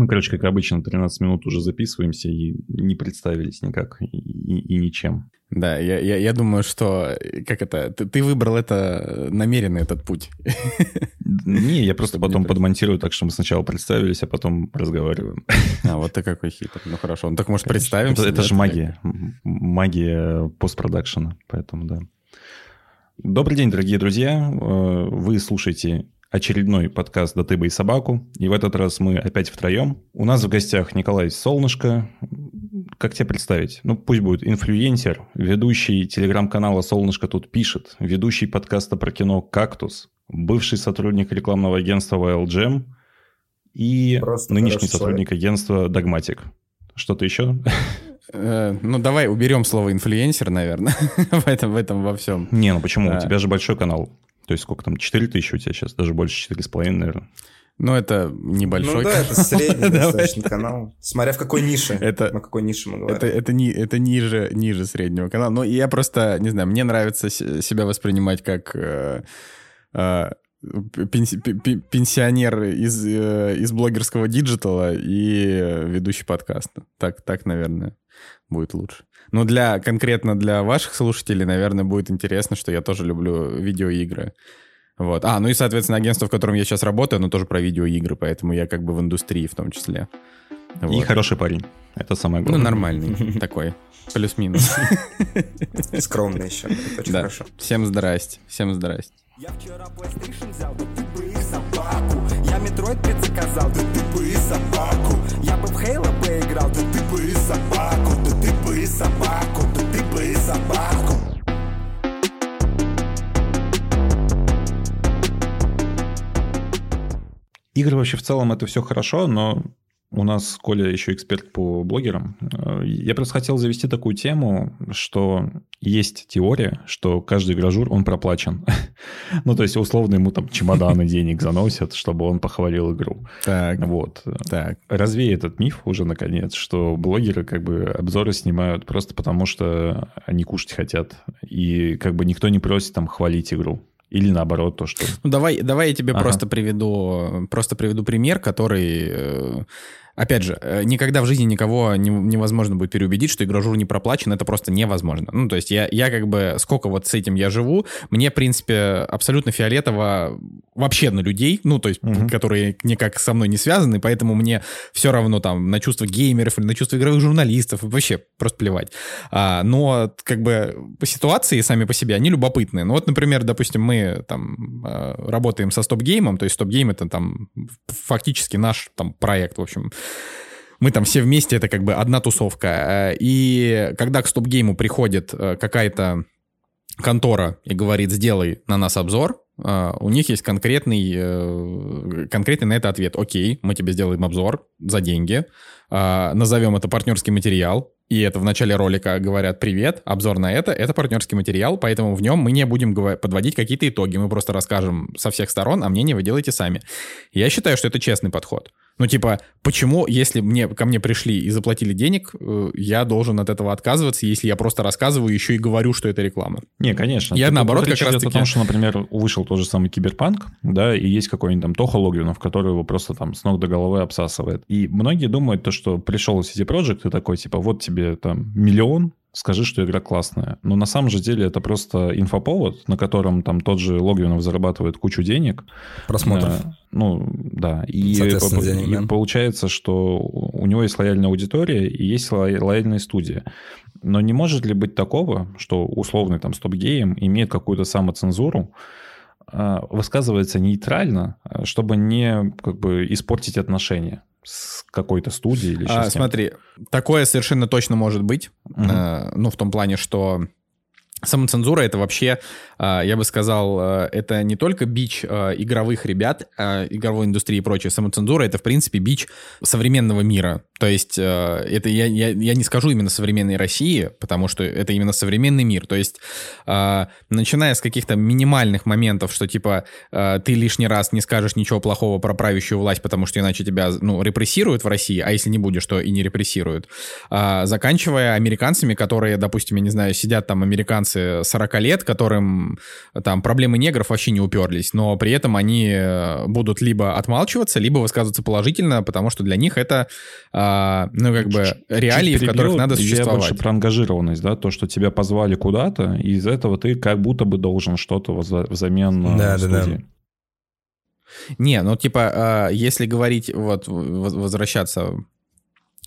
Мы, короче, как обычно, 13 минут уже записываемся и не представились никак и, и, и ничем. Да, я, я, я думаю, что как это, ты, ты выбрал это намеренно, этот путь. Не, я просто потом подмонтирую так, что мы сначала представились, а потом разговариваем. А, вот ты какой хитрый. Ну хорошо, ну так может представимся? Это, это же магия, магия постпродакшена, поэтому да. Добрый день, дорогие друзья. Э, вы слушаете очередной подкаст «Да ты бы и собаку». И в этот раз мы опять втроем. У нас в гостях Николай Солнышко. Как тебя представить? Ну, пусть будет инфлюенсер, ведущий телеграм-канала «Солнышко тут пишет», ведущий подкаста про кино «Кактус», бывший сотрудник рекламного агентства WildGem и Просто нынешний сотрудник человек. агентства «Догматик». Что-то еще? Э, ну, давай уберем слово инфлюенсер, наверное, в этом, в этом во всем. Не, ну почему? У тебя же большой канал. То есть сколько там, 4 тысячи у тебя сейчас, даже больше 4,5, наверное. Ну, это небольшой Ну да, это средний достаточно канал. Смотря в какой нише. Это, на какой нише мы говорим. Это, это, не, это ниже, ниже среднего канала. Но я просто, не знаю, мне нравится себя воспринимать как э, э, пенси, пенсионер из, э, из блогерского digital а и ведущий подкаста. Так, так, наверное, будет лучше. Но для, конкретно для ваших слушателей, наверное, будет интересно, что я тоже люблю видеоигры. Вот. А, ну и, соответственно, агентство, в котором я сейчас работаю, оно тоже про видеоигры, поэтому я как бы в индустрии в том числе. Вот. И хороший парень. Это самое главное. Ну, нормальный такой. Плюс-минус. Скромный еще. Это очень хорошо. Всем здрасте. Всем здрасте. Я вчера PlayStation взял, да ты бы и собаку. Я Metroid 5 заказал, да ты бы и собаку. Я бы в Halo поиграл, да ты бы и собаку. Да ты бы собаку, ты бы собаку. Игры вообще в целом это все хорошо, но у нас Коля еще эксперт по блогерам. Э, я просто хотел завести такую тему, что есть теория, что каждый гражур, он проплачен. ну, то есть, условно, ему там чемоданы денег заносят, чтобы он похвалил игру. Так. Вот. Так. Развей этот миф уже, наконец, что блогеры как бы обзоры снимают просто потому, что они кушать хотят. И как бы никто не просит там хвалить игру. Или наоборот, то, что... Ну, давай, давай я тебе ага. просто приведу, просто приведу пример, который э, Опять же, э, никогда в жизни никого не, невозможно будет переубедить, что игрожур не проплачен, это просто невозможно. Ну, то есть я, я как бы, сколько вот с этим я живу, мне, в принципе, абсолютно фиолетово вообще на людей, ну, то есть, угу. которые никак со мной не связаны, поэтому мне все равно там на чувства геймеров или на чувства игровых журналистов, вообще просто плевать. А, но, как бы, ситуации сами по себе, они любопытные. Ну, вот, например, допустим, мы там а, работаем со StopGame ом, то есть StopGame это там фактически наш там проект, в общем, мы там все вместе, это как бы одна тусовка. Э, и когда к StopGame у приходит э, какая-то контора и говорит, сделай на нас обзор, э, у них есть конкретный, конкретный на это ответ. Окей, мы тебе сделаем обзор за деньги, назовем это партнерский материал, и это в начале ролика говорят «Привет, обзор на это, это партнерский материал, поэтому в нем мы не будем подводить какие-то итоги, мы просто расскажем со всех сторон, а мнение вы делаете сами». Я считаю, что это честный подход. Ну, типа, почему, если мне, ко мне пришли и заплатили денег, э, я должен от этого отказываться, если я просто рассказываю еще и говорю, что это реклама? Не, конечно. Я, наоборот, как раз таки... Потому что, например, вышел тот же самый Киберпанк, да, и есть какой-нибудь там Тоха Логвинов, который его просто там с ног до головы обсасывает. И многие думают то, что пришел CD Projekt и такой, типа, вот тебе там миллион, скажи, что игра классная. Но на самом же деле это просто инфоповод, на котором там тот же Логвинов зарабатывает кучу денег. Просмотров. А, ну, да. И, денег, и да. получается, что у него есть лояльная аудитория и есть лояльная студия. Но не может ли быть такого, что условный там стоп-гейм имеет какую-то самоцензуру, а, высказывается нейтрально, чтобы не как бы испортить отношения? С какой-то студией или а, Смотри, такое совершенно точно может быть. Угу. Э, ну, в том плане, что Самоцензура это вообще, а, я бы сказал, а, это не только бич а, игровых ребят, игровой индустрии и прочее. Самоцензура это, в принципе, бич современного мира. То есть это я, я, я не скажу именно современной России, потому что это именно современный мир. То есть начиная с каких-то минимальных моментов, что типа ты лишний раз не скажешь ничего плохого про правящую власть, потому что иначе тебя ну, репрессируют в России, а если не будешь, то и не репрессируют. Заканчивая американцами, которые, допустим, я не знаю, сидят там американцы американцы 40 лет, которым там проблемы негров вообще не уперлись, но при этом они будут либо отмалчиваться, либо высказываться положительно, потому что для них это, ну, как бы, реалии, в которых надо существовать. Я больше про ангажированность, да, то, что тебя позвали куда-то, и из этого ты как будто бы должен что-то взамен да, студии. Да, да. Не, ну типа, если говорить, вот возвращаться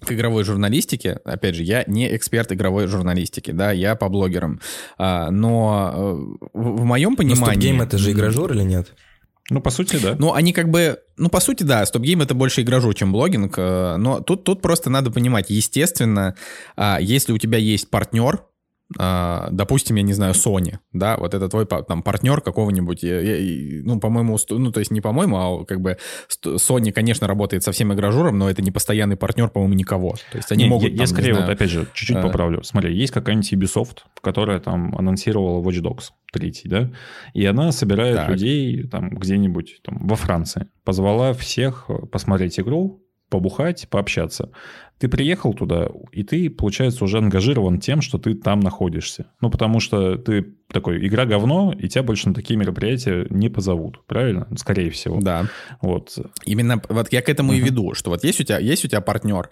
к игровой журналистике, опять же, я не эксперт игровой журналистики, да, я по блогерам, а, но э, в моем понимании... Но это же игрожур или нет? Ну, по сути, да. Ну, они как бы... Ну, по сути, да, StopGame — это больше игрожур, чем блогинг, э, но тут, тут просто надо понимать, естественно, а, если у тебя есть партнер, допустим, я не знаю, Sony, да, вот это твой там партнер какого-нибудь, ну, по-моему, ну, то есть не по-моему, а как бы Sony, конечно, работает со всем игражуром, но это не постоянный партнер, по-моему, никого. То есть они не, могут... Я, там, я скорее, вот опять же, чуть-чуть а... поправлю. Смотри, есть какая-нибудь Ubisoft, которая там анонсировала Watch Dogs 3, да, и она собирает так. людей там где-нибудь там во Франции. Позвала всех посмотреть игру, побухать, пообщаться. Ты приехал туда, и ты, получается, уже ангажирован тем, что ты там находишься. Ну, потому что ты такой, игра говно, и тебя больше на такие мероприятия не позовут, правильно? Скорее всего. Да. Вот. Именно вот я к этому uh-huh. и веду, что вот есть у тебя, есть у тебя партнер,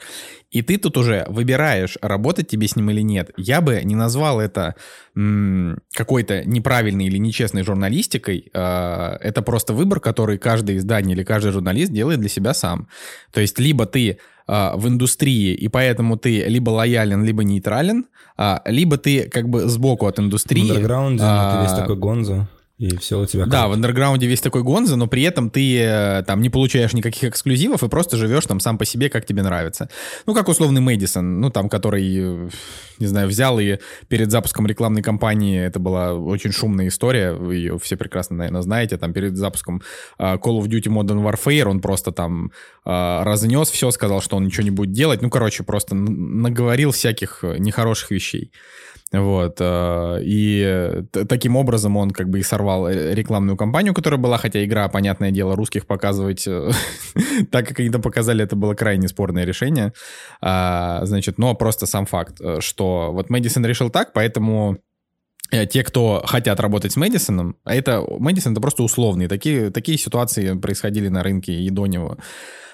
и ты тут уже выбираешь, работать тебе с ним или нет. Я бы не назвал это м- какой-то неправильной или нечестной журналистикой. Э- это просто выбор, который каждое издание или каждый журналист делает для себя сам. То есть либо ты а, в индустрии, и поэтому ты либо лоялен, либо нейтрален, а, либо ты как бы сбоку от индустрии. В андерграунде а, ты весь такой гонзо. И все у тебя Да, в андерграунде весь такой гонза, но при этом ты э, там не получаешь никаких эксклюзивов и просто живешь там сам по себе, как тебе нравится. Ну, как условный Мэдисон, ну, там, который, э, не знаю, взял и перед запуском рекламной кампании, это была очень шумная история, вы ее все прекрасно, наверное, знаете, там, перед запуском э, Call of Duty Modern Warfare он просто там разнес все, сказал, что он ничего не будет делать, ну, короче, просто наговорил всяких нехороших вещей. Вот. Э, и таким образом он как бы и сорвал э, рекламную кампанию, которая была, хотя игра, понятное дело, русских показывать э, так, как они это показали, это было крайне спорное решение. А, значит, но просто сам факт, что вот Мэдисон решил так, поэтому те, кто хотят работать с Мэдисоном, а это Мэдисон это просто условные, такие, такие ситуации происходили на рынке и до него.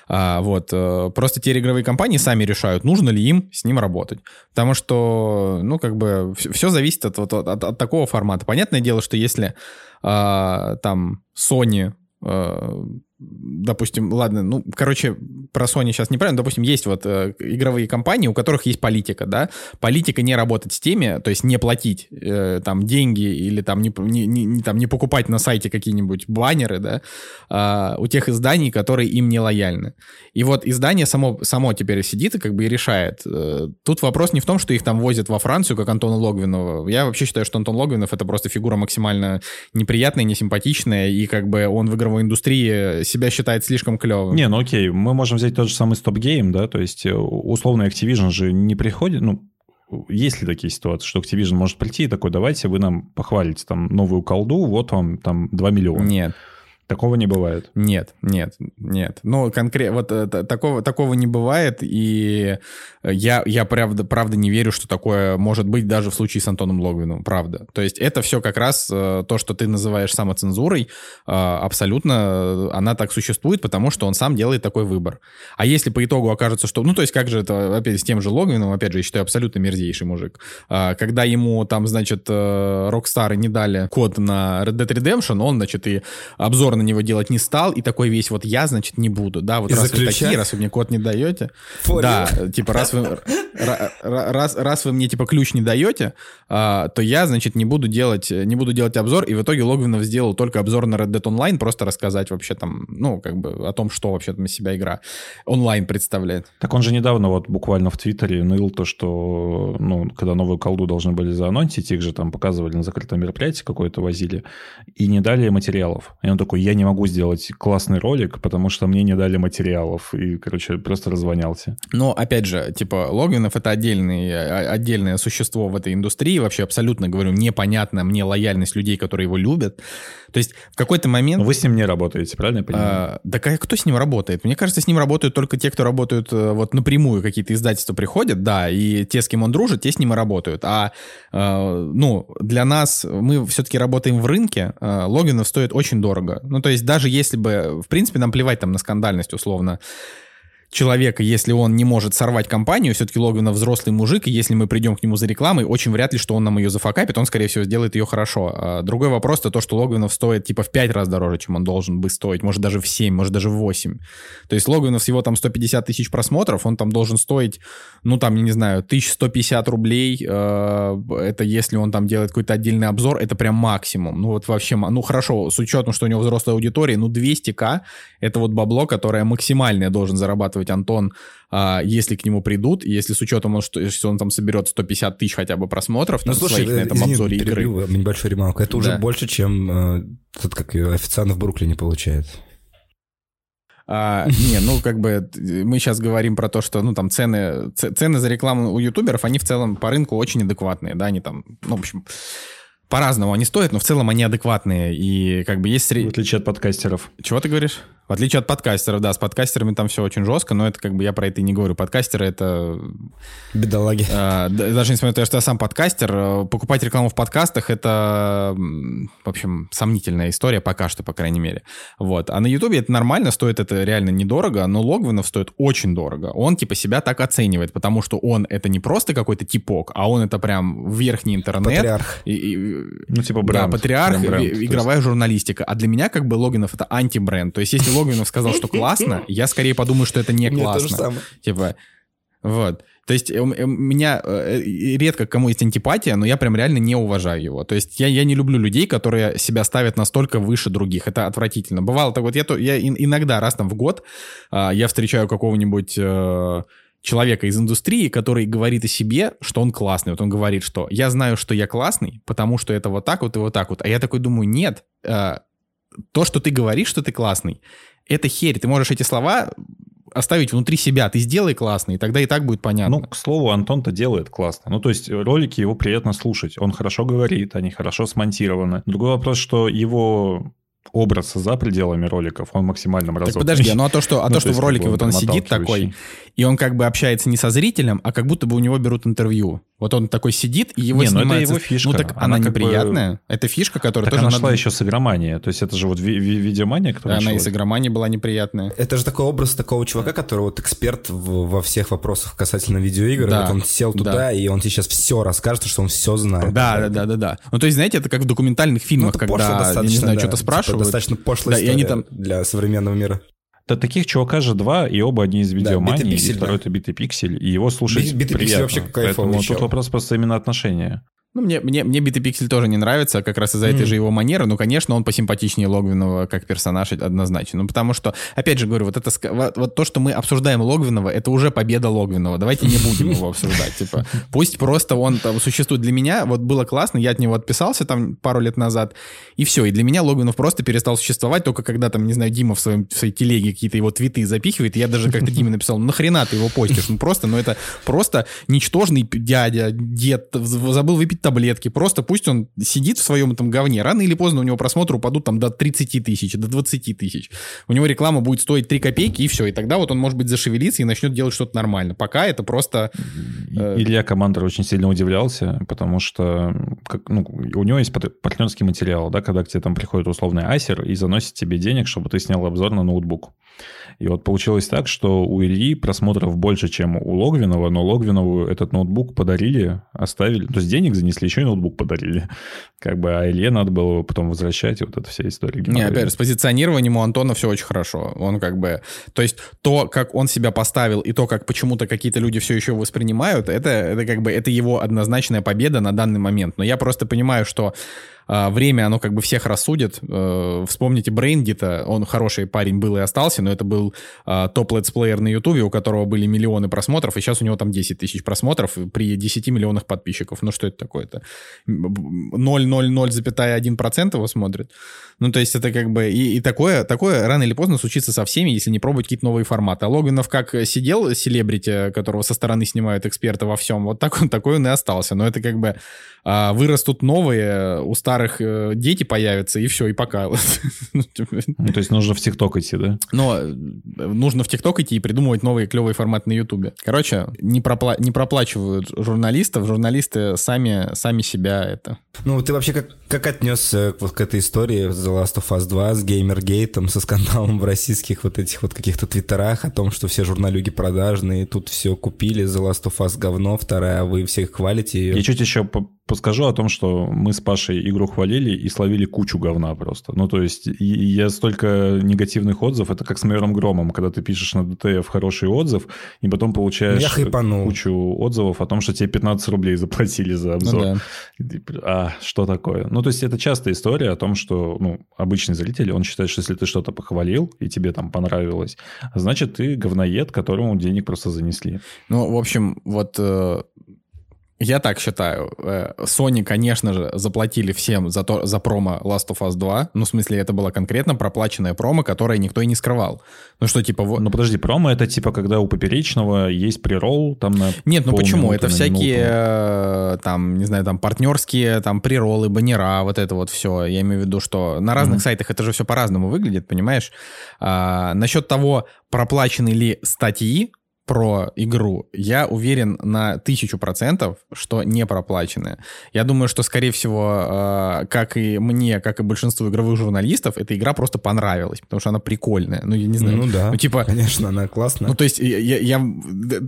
А, вот. Э, просто те игровые компании сами решают, нужно ли им с ним работать. Потому что, ну, как бы, все, все зависит от, от, от, от такого формата. Понятное дело, что если а, там Sony а, допустим, ладно, ну, короче, про Sony сейчас неправильно, допустим, есть вот э, игровые компании, у которых есть политика, да, политика не работать с теми, то есть не платить э, там деньги или там не, не, не, там не покупать на сайте какие-нибудь баннеры, да, э, у тех изданий, которые им не лояльны. И вот издание само, само теперь сидит и как бы и решает. Э, тут вопрос не в том, что их там возят во Францию, как Антона Логвинова. Я вообще считаю, что Антон Логвинов это просто фигура максимально неприятная, несимпатичная, и как бы он в игровой индустрии себя считает слишком клевым. Не, ну окей, мы можем взять тот же самый Game, да, то есть э, условно Activision же не приходит, ну, есть ли такие ситуации, что Activision может прийти и такой, давайте вы нам похвалите там новую колду, вот вам там 2 миллиона. Нет. Такого не бывает. Нет, нет, нет. Ну, конкретно, вот э, такого, такого не бывает, и я, я правда, правда не верю, что такое может быть даже в случае с Антоном Логвином, правда. То есть это все как раз э, то, что ты называешь самоцензурой, э, абсолютно она так существует, потому что он сам делает такой выбор. А если по итогу окажется, что... Ну, то есть как же это, опять, с тем же Логвином, опять же, я считаю, абсолютно мерзейший мужик. Когда ему там, значит, Rockstar не дали код на Red Dead Redemption, он, значит, и обзор на него делать не стал, и такой весь вот я, значит, не буду, да, вот раз вы такие, раз вы мне код не даете, For да, you. типа раз вы, раз, раз вы мне, типа, ключ не даете, а, то я, значит, не буду делать, не буду делать обзор, и в итоге Логвинов сделал только обзор на Red Dead Online, просто рассказать вообще там, ну, как бы о том, что вообще там из себя игра онлайн представляет. Так он же недавно вот буквально в Твиттере ныл то, что, ну, когда новую колду должны были заанонсить, их же там показывали на закрытом мероприятии какое-то возили, и не дали материалов. И он такой, я не могу сделать классный ролик, потому что мне не дали материалов, и, короче, просто развонялся. Но, опять же, типа, Логвинов — это отдельный, а, отдельное существо в этой индустрии, вообще абсолютно, говорю, непонятна мне лояльность людей, которые его любят. То есть в какой-то момент... Но вы с ним не работаете, правильно я понимаю? А, да кто с ним работает? Мне кажется, с ним работают только те, кто работают э, вот напрямую, какие-то издательства приходят, да, и те, с кем он дружит, те с ним и работают. А, э, ну, для нас, мы все-таки работаем в рынке, э, логинов стоит очень дорого. Ну, то есть даже если бы, в принципе, нам плевать там на скандальность условно, человека, если он не может сорвать компанию, все-таки Логвинов взрослый мужик, и если мы придем к нему за рекламой, очень вряд ли, что он нам ее зафакапит, он, скорее всего, сделает ее хорошо. А другой вопрос, то то, что Логвинов стоит типа в 5 раз дороже, чем он должен бы стоить, может даже в 7, может даже в 8. То есть Логвинов с его там 150 тысяч просмотров, он там должен стоить, ну там, я не знаю, 1150 рублей, э, это если он там делает какой-то отдельный обзор, это прям максимум. Ну вот вообще, ну хорошо, с учетом, что у него взрослая аудитория, ну 200к, это вот бабло, которое максимальное должен зарабатывать зарабатывать Антон, а, если к нему придут, если с учетом, что если он там соберет 150 тысяч хотя бы просмотров ну, слушай, своих на этом извини, обзоре игры. небольшую ремарку. Это уже да. больше, чем э, тот, как официант в Бруклине получает. А, не, ну как бы мы сейчас говорим про то, что ну там цены цены за рекламу у ютуберов, они в целом по рынку очень адекватные, да, они там, ну в общем по-разному они стоят, но в целом они адекватные и как бы есть... В отличие от подкастеров. Чего ты говоришь? В отличие от подкастеров, да, с подкастерами там все очень жестко, но это как бы я про это и не говорю. Подкастеры это... Бедолаги. Э, даже несмотря на то, что я сам подкастер, э, покупать рекламу в подкастах это, в общем, сомнительная история пока что, по крайней мере. Вот. А на Ютубе это нормально, стоит это реально недорого, но Логвинов стоит очень дорого. Он типа себя так оценивает, потому что он это не просто какой-то типок, а он это прям верхний интернет. Патриарх. И, и, ну, типа бренд. Да, патриарх, бренд, игровая есть... журналистика. А для меня как бы Логинов это антибренд. То есть если Логвинов сказал, что классно, я скорее подумаю, что это не классно. Типа, вот. То есть у меня э, редко кому есть антипатия, но я прям реально не уважаю его. То есть я, я не люблю людей, которые себя ставят настолько выше других. Это отвратительно. Бывало так вот, я, я иногда раз там в год а, я встречаю какого-нибудь э, человека из индустрии, который говорит о себе, что он классный. Вот он говорит, что я знаю, что я классный, потому что это вот так вот и вот так вот. А я такой думаю, нет, э, то, что ты говоришь, что ты классный, это херь. Ты можешь эти слова оставить внутри себя. Ты сделай классно, и тогда и так будет понятно. Ну, к слову, Антон-то делает классно. Ну, то есть ролики его приятно слушать. Он хорошо говорит, они хорошо смонтированы. Другой вопрос, что его образ за пределами роликов, он максимально мразотный. Так подожди, ну а то, что, а ну, то, что в ролике вот он сидит такой, и он как бы общается не со зрителем, а как будто бы у него берут интервью. Вот он такой сидит, и его не, снимается... ну это его фишка. Ну так она, она неприятная. Бы... Это фишка, которая так тоже... она надо... еще с игромания. То есть это же вот ви- ви- видеомания, которая Она и с игроманией была неприятная. Это же такой образ такого чувака, который вот эксперт в, во всех вопросах касательно видеоигр. Да. Вот он сел туда, да. и он тебе сейчас все расскажет, что он все знает. Да, да, да, да, да. Ну то есть, знаете, это как в документальных фильмах, ну, когда, я не знаю, да, что-то типа спрашивают. Типа достаточно пошлая да, история и они там... для современного мира. Да таких чувака же два, и оба одни из видеомании, да, и второй да. это битый пиксель, и его слушать битый приятно. вообще кайфово Поэтому тут вопрос просто именно отношения. Ну, мне, мне, мне Битый Пиксель тоже не нравится, как раз из-за mm. этой же его манеры. Ну, конечно, он посимпатичнее Логвинова как персонаж однозначно. Ну, потому что, опять же говорю, вот это вот, вот то, что мы обсуждаем Логвинова, это уже победа Логвинова. Давайте не будем его обсуждать. Типа, пусть просто он там существует для меня. Вот было классно, я от него отписался там пару лет назад, и все. И для меня Логвинов просто перестал существовать, только когда там, не знаю, Дима в, своем, в своей телеге какие-то его твиты запихивает. Я даже как-то Диме написал, ну, нахрена ты его постишь? Ну, просто, ну, это просто ничтожный дядя, дед, забыл выпить таблетки. Просто пусть он сидит в своем этом говне. Рано или поздно у него просмотры упадут там до 30 тысяч, до 20 тысяч. У него реклама будет стоить 3 копейки, и все. И тогда вот он, может быть, зашевелится и начнет делать что-то нормально. Пока это просто... Э... Илья Командер очень сильно удивлялся, потому что как, ну, у него есть партнерский материал, да, когда к тебе там приходит условный асер и заносит тебе денег, чтобы ты снял обзор на ноутбук. И вот получилось так, что у Ильи просмотров больше, чем у Логвинова, но Логвинову этот ноутбук подарили, оставили, то есть денег занесли, еще и ноутбук подарили. Как бы, а Илье надо было потом возвращать, и вот эта вся история. Не, опять с позиционированием у Антона все очень хорошо. Он как бы, то есть то, как он себя поставил, и то, как почему-то какие-то люди все еще воспринимают, это, это как бы, это его однозначная победа на данный момент. Но я просто понимаю, что время, оно как бы всех рассудит. Э, вспомните BrainDit а, он хороший парень был и остался, но это был а, топ-летсплеер на Ютубе, у которого были миллионы просмотров, и сейчас у него там 10 тысяч просмотров при 10 миллионах подписчиков. Ну что это такое? какой-то. 0,00,1% его смотрит. Ну, то есть это как бы... И, и такое, такое рано или поздно случится со всеми, если не пробовать какие-то новые форматы. А Логвинов как сидел селебрити, которого со стороны снимают эксперты во всем, вот так он, такой он и остался. Но это как бы а, вырастут новые, у старых э, дети появятся, и все, и пока. Ну, типа, ну, то есть нужно в ТикТок идти, да? Но э, нужно в ТикТок идти и придумывать новые клевые форматы на Ютубе. Короче, не, пропла не проплачивают журналистов, журналисты сами, сами себя это. Ну, ты вообще как, как отнесся вот к этой истории The Last of Us 2 с Геймергейтом, со скандалом в российских вот этих вот каких-то твиттерах о том, что все журналюги продажные, тут все купили, The Last of Us говно, вторая, а вы всех хвалите ее. Я чуть еще подскажу о том, что мы с Пашей игру хвалили и словили кучу говна просто. Ну, то есть, я столько негативных отзывов, это как с Майором Громом, когда ты пишешь на ДТФ хороший отзыв, и потом получаешь кучу отзывов о том, что тебе 15 рублей заплатили за обзор. Ну, да. А что такое? Ну, то есть, это частая история о том, что ну, обычный зритель, он считает, что если ты что-то похвалил, и тебе там понравилось, значит, ты говноед, которому денег просто занесли. Ну, в общем, вот э, я так считаю. Э, Sony, конечно же, заплатили всем за, то, за промо Last of Us 2. Ну, в смысле, это была конкретно проплаченная промо, которое никто и не скрывал. Ну, что типа... Ну, подожди, промо это типа, когда у Поперечного есть прирол там на Нет, ну почему? Это всякие, э, там, не знаю, там, партнерские, там, приролы, баннера, вот это вот все. Я имею в виду, что на разных mm-hmm. сайтах это же все по-разному выглядит, понимаешь? А, насчет того, проплачены ли статьи, про игру, я уверен на тысячу процентов, что не проплаченная. Я думаю, что, скорее всего, э, как и мне, как и большинству игровых журналистов, эта игра просто понравилась, потому что она прикольная. Ну, я не знаю. Ну да, ну, типа, конечно, она классная. Ну, то есть, я, я, я,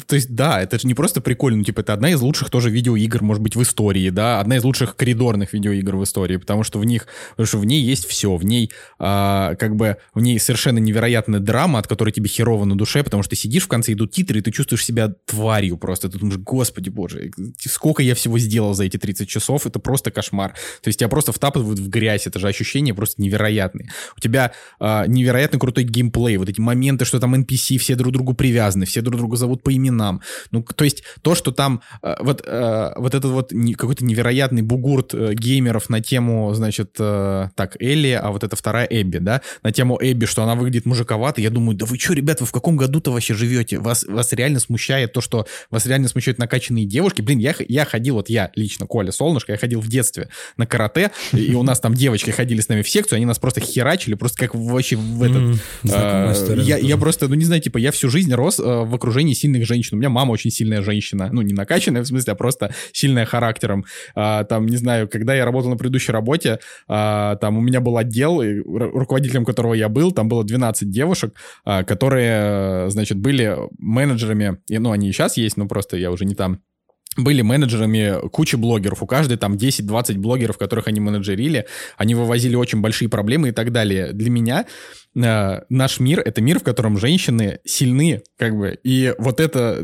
то есть, да, это же не просто прикольно, типа, это одна из лучших тоже видеоигр, может быть, в истории, да, одна из лучших коридорных видеоигр в истории, потому что в них, потому что в ней есть все, в ней, э, как бы, в ней совершенно невероятная драма, от которой тебе херово на душе, потому что ты сидишь в конце, идут титры, и ты чувствуешь себя тварью просто. Ты думаешь, господи боже, сколько я всего сделал за эти 30 часов, это просто кошмар. То есть тебя просто втапывают в грязь, это же ощущение просто невероятные. У тебя э, невероятно крутой геймплей, вот эти моменты, что там NPC все друг другу привязаны, все друг друга зовут по именам. Ну, то есть то, что там э, вот, э, вот этот вот не, какой-то невероятный бугурт э, геймеров на тему, значит, э, так, Элли, а вот это вторая Эбби, да, на тему Эбби, что она выглядит мужиковато, я думаю, да вы что, ребят, вы в каком году-то вообще живете? Вас, вас реально смущает то, что вас реально смущают накачанные девушки. Блин, я, я ходил, вот я лично, Коля Солнышко, я ходил в детстве на карате, и у нас там девочки ходили с нами в секцию, они нас просто херачили, просто как вообще в этот... А, я, я просто, ну не знаю, типа, я всю жизнь рос а, в окружении сильных женщин. У меня мама очень сильная женщина, ну не накачанная в смысле, а просто сильная характером. А, там, не знаю, когда я работал на предыдущей работе, там у меня был отдел, руководителем которого я был, там было 12 девушек, которые, значит, были менеджерами и, ну, они и сейчас есть, но просто я уже не там были менеджерами кучи блогеров. У каждой там 10-20 блогеров, которых они менеджерили. Они вывозили очень большие проблемы и так далее. Для меня э, наш мир — это мир, в котором женщины сильны, как бы. И вот это...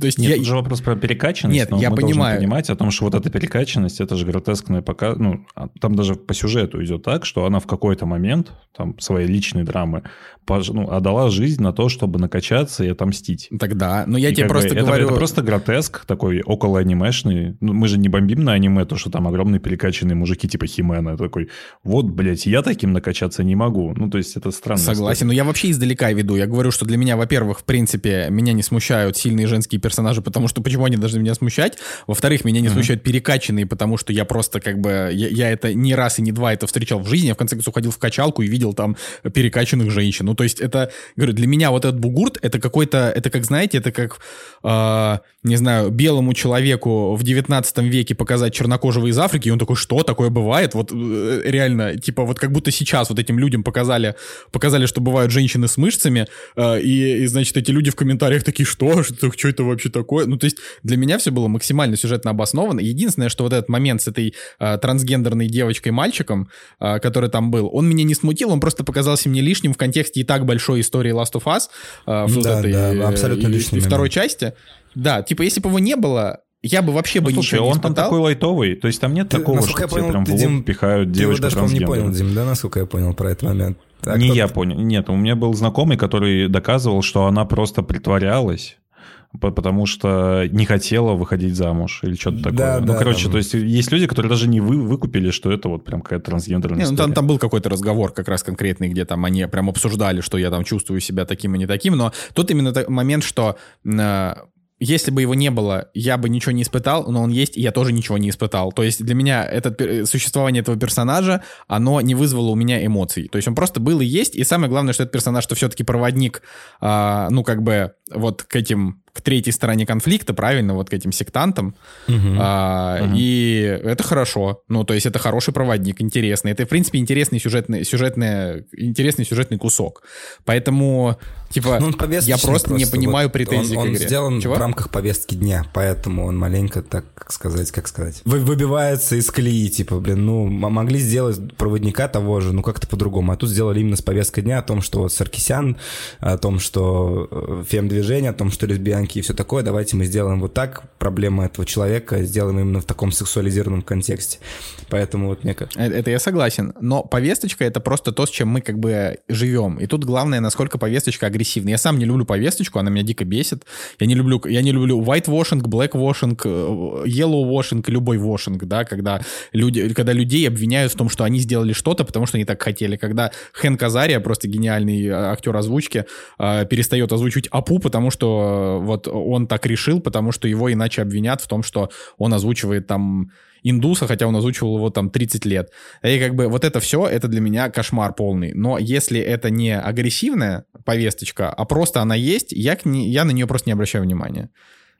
То есть Нет, я... тут же вопрос про перекачанность. Нет, я мы понимаю. понимать о том, что вот эта перекачанность, это же гротескная пока... Ну, а там даже по сюжету идет так, что она в какой-то момент, там, своей личной драмы, пож... ну, отдала жизнь на то, чтобы накачаться и отомстить. Тогда, но я и тебе просто бы, говорю... Это, это просто гротеск такой около анимешный. Ну, мы же не бомбим на аниме то, что там огромные перекачанные мужики типа Химена. Такой, вот, блядь, я таким накачаться не могу. Ну, то есть это странно. Согласен, но я вообще издалека веду. Я говорю, что для меня, во-первых, в принципе, меня не смущают сильные женские персонажи, потому что почему они должны меня смущать? Во-вторых, меня не mm-hmm. смущают перекачанные, потому что я просто как бы... Я, я это не раз и не два это встречал в жизни. Я в конце концов ходил в качалку и видел там перекачанных женщин. Ну, то есть это... Говорю, для меня вот этот бугурт, это какой-то... Это как, знаете, это как, э, не знаю, белому человеку в 19 веке показать чернокожего из Африки, и он такой, что, такое бывает? Вот э, реально, типа, вот как будто сейчас вот этим людям показали, показали, что бывают женщины с мышцами, э, и, и, значит, эти люди в комментариях такие, что, что, что это вообще такое? Ну, то есть для меня все было максимально сюжетно обосновано. Единственное, что вот этот момент с этой э, трансгендерной девочкой-мальчиком, э, который там был, он меня не смутил, он просто показался мне лишним в контексте и так большой истории Last of Us, э, в да, этой, да, абсолютно и, и второй части. Да, типа, если бы его не было, я бы вообще ну, бы слушай, ничего не он там такой лайтовый, то есть там нет ты, такого, что я понял, тебе прям ты, в лоб пихают девочку даже не понял, Дим, да, насколько я понял про этот момент? Так, не я понял, нет, у меня был знакомый, который доказывал, что она просто притворялась, потому что не хотела выходить замуж или что-то такое. Да, ну, да, короче, там... то есть есть люди, которые даже не вы, выкупили, что это вот прям какая-то трансгендерная не, ну, там, там был какой-то разговор как раз конкретный, где там они прям обсуждали, что я там чувствую себя таким и не таким, но тут именно момент, что э, если бы его не было, я бы ничего не испытал, но он есть, и я тоже ничего не испытал. То есть для меня это существование этого персонажа, оно не вызвало у меня эмоций. То есть он просто был и есть, и самое главное, что этот персонаж, что все-таки проводник, а, ну, как бы, вот к этим к третьей стороне конфликта, правильно, вот к этим сектантам. Угу. А, угу. И это хорошо. Ну, то есть это хороший проводник, интересный. Это, в принципе, интересный сюжетный, сюжетный, интересный сюжетный кусок. Поэтому, типа, ну, я просто, просто не понимаю вот претензий он, к игре. Он сделан Чего? в рамках повестки дня, поэтому он маленько, так сказать, как сказать, вы, выбивается из колеи, типа, блин, ну, могли сделать проводника того же, ну, как-то по-другому. А тут сделали именно с повесткой дня о том, что вот Саркисян, о том, что э, фем-движение, о том, что лесбиян лесбиянки и все такое, давайте мы сделаем вот так, проблема этого человека сделаем именно в таком сексуализированном контексте. Поэтому вот мне как... Э, это я согласен. Но повесточка — это просто то, с чем мы как бы живем. И тут главное, насколько повесточка агрессивна. Я сам не люблю повесточку, она меня дико бесит. Я не люблю, я не люблю white washing, black washing, э, yellow washing, любой washing, да, когда, люди, когда людей обвиняют в том, что они сделали что-то, потому что они так хотели. Когда Хэн Казария, просто гениальный э, актер озвучки, перестает озвучивать Апу, потому что вот он так решил, потому что его иначе обвинят в том, что он озвучивает там индуса, хотя он озвучивал его там 30 лет. И как бы вот это все, это для меня кошмар полный. Но если это не агрессивная повесточка, а просто она есть, я, к не, я на нее просто не обращаю внимания.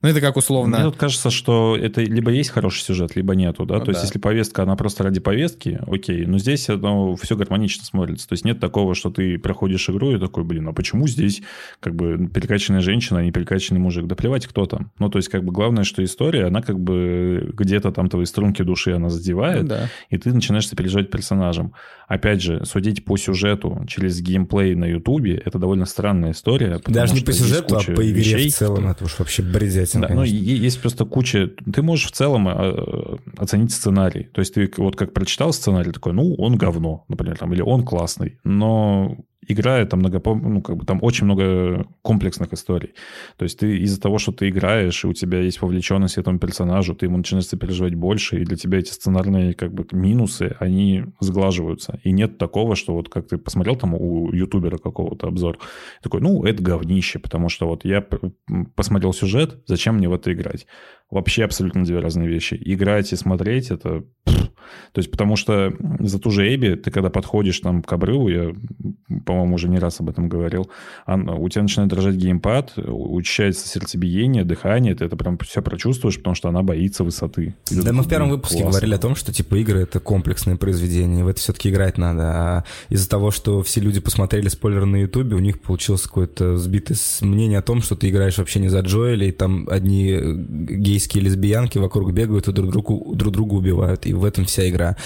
Ну, это как условно... Мне тут кажется, что это либо есть хороший сюжет, либо нету, да? Ну, То да. есть, если повестка, она просто ради повестки, окей, но здесь оно все гармонично смотрится. То есть, нет такого, что ты проходишь игру и такой, блин, а почему здесь как бы перекачанная женщина, а не перекачанный мужик? Да плевать, кто там. Ну, то есть, как бы главное, что история, она как бы где-то там твои струнки души она задевает, ну, да. и ты начинаешь сопереживать персонажем. Опять же, судить по сюжету через геймплей на Ютубе, это довольно странная история. Даже не по сюжету, а по игре вещей, в целом, это уж вообще бредять этим. Да, ну, есть просто куча... Ты можешь в целом э, оценить сценарий. То есть ты вот как прочитал сценарий, такой, ну, он говно, например, там, или он классный. Но игра это многопом... ну, как бы там очень много комплексных историй. То есть ты из-за того, что ты играешь, и у тебя есть вовлеченность этому персонажу, ты ему начинаешь сопереживать больше, и для тебя эти сценарные как бы минусы, они сглаживаются. И нет такого, что вот как ты посмотрел там у ютубера какого-то обзор, такой, ну, это говнище, потому что вот я посмотрел сюжет, зачем мне в это играть? Вообще абсолютно две разные вещи. Играть и смотреть — это... То есть потому что за ту же Эбби ты когда подходишь там к обрыву, я, по-моему, уже не раз об этом говорил, у тебя начинает дрожать геймпад, учащается сердцебиение, дыхание, ты это прям все прочувствуешь, потому что она боится высоты. Да, да мы в первом выпуске классно. говорили о том, что типа игры — это комплексное произведение, в это все-таки играть надо. А из-за того, что все люди посмотрели спойлеры на Ютубе, у них получилось какое-то сбитое мнение о том, что ты играешь вообще не за Джоэля, и там одни гей гейские лесбиянки вокруг бегают и друг другу, друг друга убивают. И в этом вся игра.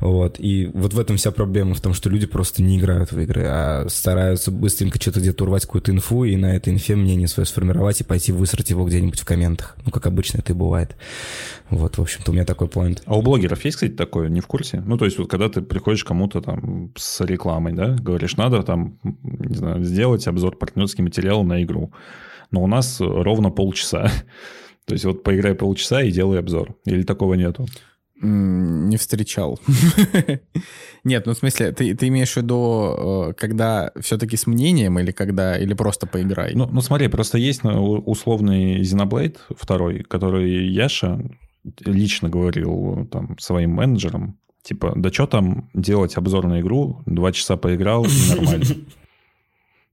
Вот. И вот в этом вся проблема в том, что люди просто не играют в игры, а стараются быстренько что-то где-то урвать какую-то инфу и на этой инфе мнение свое сформировать и пойти высрать его где-нибудь в комментах. Ну, как обычно это и бывает. Вот, в общем-то, у меня такой поинт. А у блогеров есть, кстати, такое? Не в курсе? Ну, то есть, вот когда ты приходишь кому-то там с рекламой, да, говоришь, надо там, не знаю, сделать обзор партнерский материал на игру. Но у нас ровно полчаса. То есть вот поиграй полчаса и делай обзор. Или такого нету? Не встречал. Нет, ну в смысле, ты, ты имеешь в виду, э, когда все-таки с мнением или когда, или просто поиграй? Ну, ну смотри, просто есть ну, условный Xenoblade второй, который Яша лично говорил там своим менеджерам, типа, да что там делать обзор на игру, два часа поиграл, и нормально.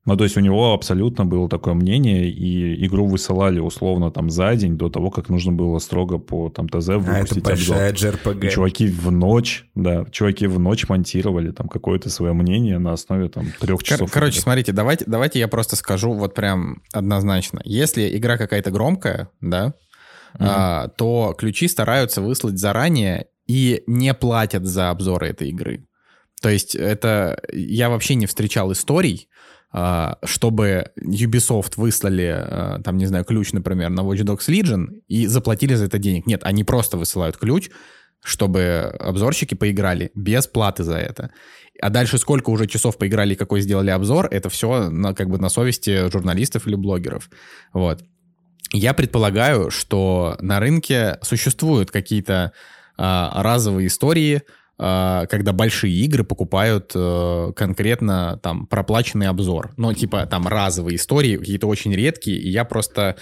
Ну, то есть у него абсолютно было такое мнение, и игру высылали условно там за день до того, как нужно было строго по там ТЗ выпустить а это большая обзор. JRPG. И чуваки в ночь, да, чуваки в ночь монтировали там какое-то свое мнение на основе там трех часов. Кор- короче, смотрите, давайте, давайте я просто скажу вот прям однозначно. Если игра какая-то громкая, да, mm-hmm. а, то ключи стараются выслать заранее и не платят за обзоры этой игры. То есть это я вообще не встречал историй, чтобы Ubisoft выслали, а, там, не знаю, ключ, например, на Watch Dogs Legion и заплатили за это денег. Нет, они просто высылают ключ, чтобы обзорщики поиграли без платы за это. А дальше сколько уже часов поиграли и какой сделали обзор, это все на, как бы на совести журналистов или блогеров. Вот. Я предполагаю, что на рынке существуют какие-то а, разовые истории, а, когда большие игры покупают а, конкретно там проплаченный обзор. Но типа там разовые истории, какие-то очень редкие, и я просто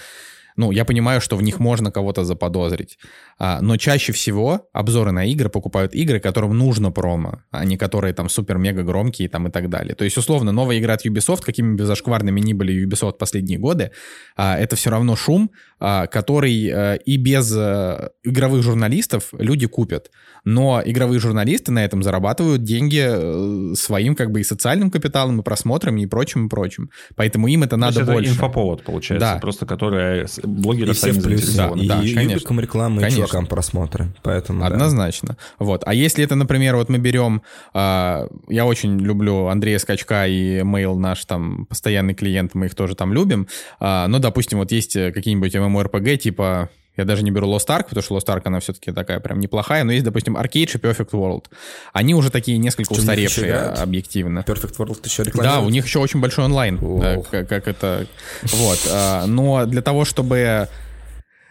ну, я понимаю, что в них можно кого-то заподозрить. А, но чаще всего обзоры на игры покупают игры, которым нужно промо, а не которые там супер-мега громкие там и так далее. То есть, условно, новая игра от Ubisoft, какими бы зашкварными ни были Ubisoft последние годы, а, это все равно шум, а, который а, и без а, игровых журналистов люди купят. Но игровые журналисты на этом зарабатывают деньги э, своим как бы и социальным капиталом, и просмотрами, и прочим, и прочим. Поэтому им это надо То есть больше. Это инфоповод, получается, да. просто который блогеры и сами все заинтересованы. Да, да, и конечно. рекламы, конечно чувакам просмотры. Поэтому, Однозначно. Да. Вот. А если это, например, вот мы берем... Э, я очень люблю Андрея Скачка и Mail наш там постоянный клиент, мы их тоже там любим. Э, ну, допустим, вот есть какие-нибудь MMORPG типа я даже не беру Lost Ark, потому что Lost Ark, она все-таки такая прям неплохая, но есть, допустим, Arcade и Perfect World. Они уже такие несколько что, устаревшие объективно. Perfect World еще рекламируют? Да, у них еще очень большой онлайн. Да, как, как это... Вот. Но для того, чтобы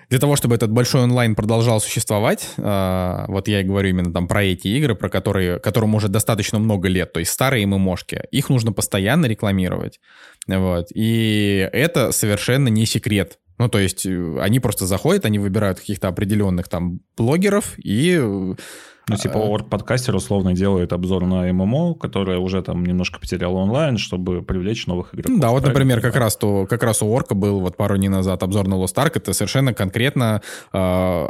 для того, чтобы этот большой онлайн продолжал существовать, э, вот я и говорю именно там про эти игры, про которые, которым уже достаточно много лет, то есть старые ММОшки, их нужно постоянно рекламировать. Вот. И это совершенно не секрет. Ну, то есть э, они просто заходят, они выбирают каких-то определенных там блогеров и э, ну, типа, Word-подкастер условно делает обзор на ММО, которое уже там немножко потеряло онлайн, чтобы привлечь новых игроков. Да, вот, например, как раз, то, как раз у Орка был вот пару дней назад обзор на Lost Ark. Это совершенно конкретно э,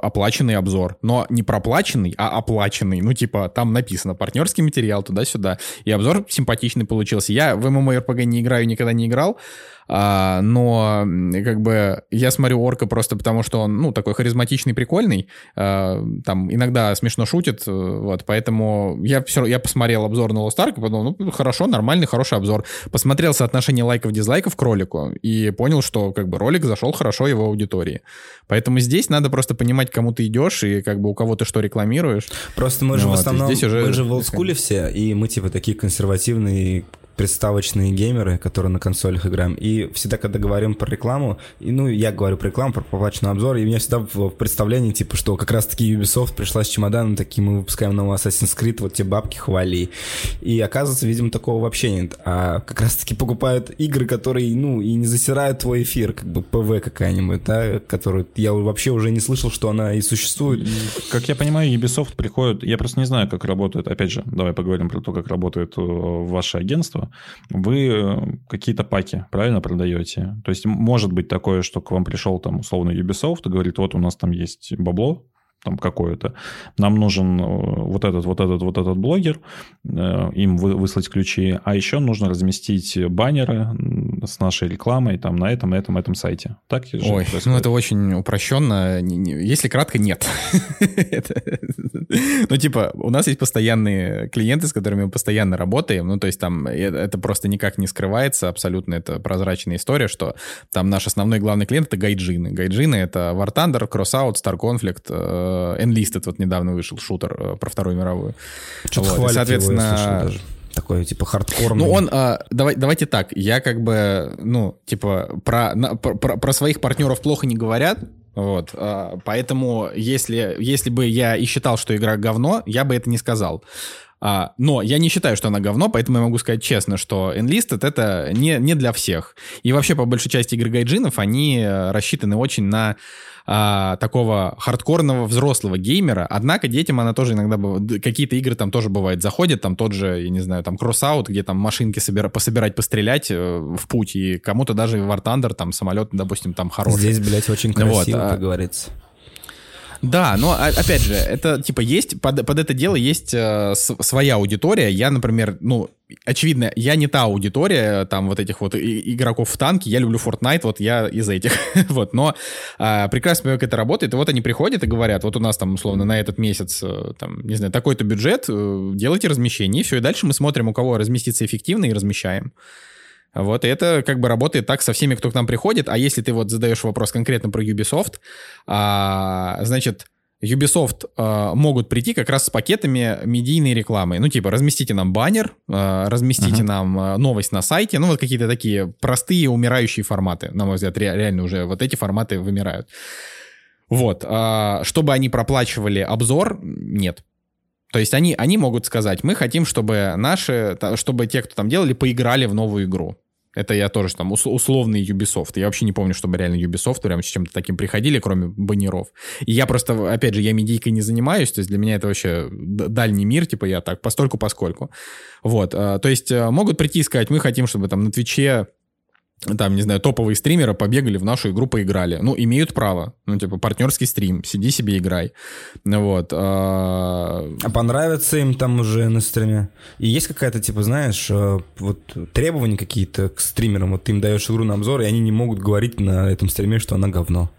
оплаченный обзор. Но не проплаченный, а оплаченный. Ну, типа, там написано партнерский материал туда-сюда. И обзор симпатичный получился. Я в MMORPG не играю, никогда не играл. А, но как бы я смотрю Орка просто потому, что он, ну, такой харизматичный, прикольный. А, там иногда смешно шутит, э, вот, поэтому я все я посмотрел обзор на Lost Ark и подумал, ну, хорошо, нормальный, хороший обзор. Посмотрел соотношение лайков-дизлайков к ролику и понял, что как бы ролик зашел хорошо его аудитории. Поэтому здесь надо просто понимать, кому ты идешь и как бы у кого ты что рекламируешь. Просто мы же вот, в основном, здесь уже... мы же в олдскуле все, и мы типа такие консервативные приставочные геймеры, которые на консолях играем. И всегда, когда говорим про рекламу, и, ну, я говорю про рекламу, про поплаченный обзор, и у меня всегда в представлении, типа, что как раз-таки Ubisoft пришла с чемоданом, такие, мы выпускаем новый Assassin's Creed, вот те бабки хвали. И оказывается, видимо, такого вообще нет. А как раз-таки покупают игры, которые, ну, и не засирают твой эфир, как бы ПВ какая-нибудь, да, которую я вообще уже не слышал, что она и существует. Как я понимаю, Ubisoft приходит, я просто не знаю, как работает, опять же, давай поговорим про то, как работает э, ваше агентство, вы э, какие-то паки правильно продаете. То есть может быть такое, что к вам пришел там условно Ubisoft и говорит, вот у нас там есть бабло, там какое-то. Нам нужен э, вот этот, вот этот, вот этот блогер, э, им выслать ключи, а еще нужно разместить баннеры с нашей рекламой там на этом, этом, этом сайте. Так Ой, происходит? ну это очень упрощенно. Если кратко, нет. Ну, типа, у нас есть постоянные клиенты, с которыми мы постоянно работаем. Ну, то есть там это просто никак не скрывается, абсолютно это прозрачная история, что там наш основной главный клиент — это гайджины. Гайджины — это War Thunder, Crossout, Star Conflict, Enlisted вот недавно вышел, шутер э, про Вторую мировую. Что-то вот. соответственно, его, такой, типа, хардкорный. Ну, он, а, давай, давайте так, я как бы, ну, типа, про, на, про, про своих партнеров плохо не говорят, вот, а, поэтому если, если бы я и считал, что игра говно, я бы это не сказал. А, но я не считаю, что она говно, поэтому я могу сказать честно, что Enlisted это не, не для всех. И вообще, по большей части игры гайджинов, они э, рассчитаны очень на а, такого хардкорного взрослого геймера. Однако детям она тоже иногда бывает, какие-то игры там тоже бывает заходят, там тот же, я не знаю, там кроссаут, где там машинки собира, пособирать, пострелять э, в путь, и кому-то даже War Thunder, там самолет, допустим, там хороший. Здесь, блядь, очень красиво, вот, а как говорится. Да, но опять же, это типа есть под, под это дело есть э, своя аудитория. Я, например, ну очевидно, я не та аудитория там вот этих вот игроков в танке. Я люблю Fortnite, вот я из этих, вот. Но э, прекрасно понимаю, как это работает. И вот они приходят и говорят, вот у нас там условно на этот месяц э, там не знаю такой-то бюджет, э, делайте размещение и все. И дальше мы смотрим, у кого разместится эффективно и размещаем. Вот, и это как бы работает так со всеми, кто к нам приходит. А если ты вот задаешь вопрос конкретно про Ubisoft, а, значит, Ubisoft э, могут прийти как раз с пакетами медийной рекламы. Ну, типа, разместите нам баннер, э, разместите uh-huh. нам э, новость на сайте. Ну, вот какие-то такие простые умирающие форматы. На мой взгляд, ре- реально уже вот эти форматы вымирают. Вот. Э, чтобы они проплачивали обзор, нет. То есть они, они могут сказать, мы хотим, чтобы наши, чтобы те, кто там делали, поиграли в новую игру. Это я тоже там условный Ubisoft. Я вообще не помню, чтобы реально Ubisoft прям с чем-то таким приходили, кроме баннеров. И я просто, опять же, я медийкой не занимаюсь, то есть для меня это вообще дальний мир, типа я так, постольку поскольку. Вот, а, то есть а, могут прийти и сказать, мы хотим, чтобы там на Твиче там, не знаю, топовые стримеры побегали в нашу игру, поиграли. Ну, имеют право. Ну, типа, партнерский стрим, сиди себе играй. Вот. А, а понравится им там уже на стриме? И есть какая-то, типа, знаешь, э, вот требования какие-то к стримерам? Вот ты им даешь игру на обзор, и они не могут говорить на этом стриме, что она говно.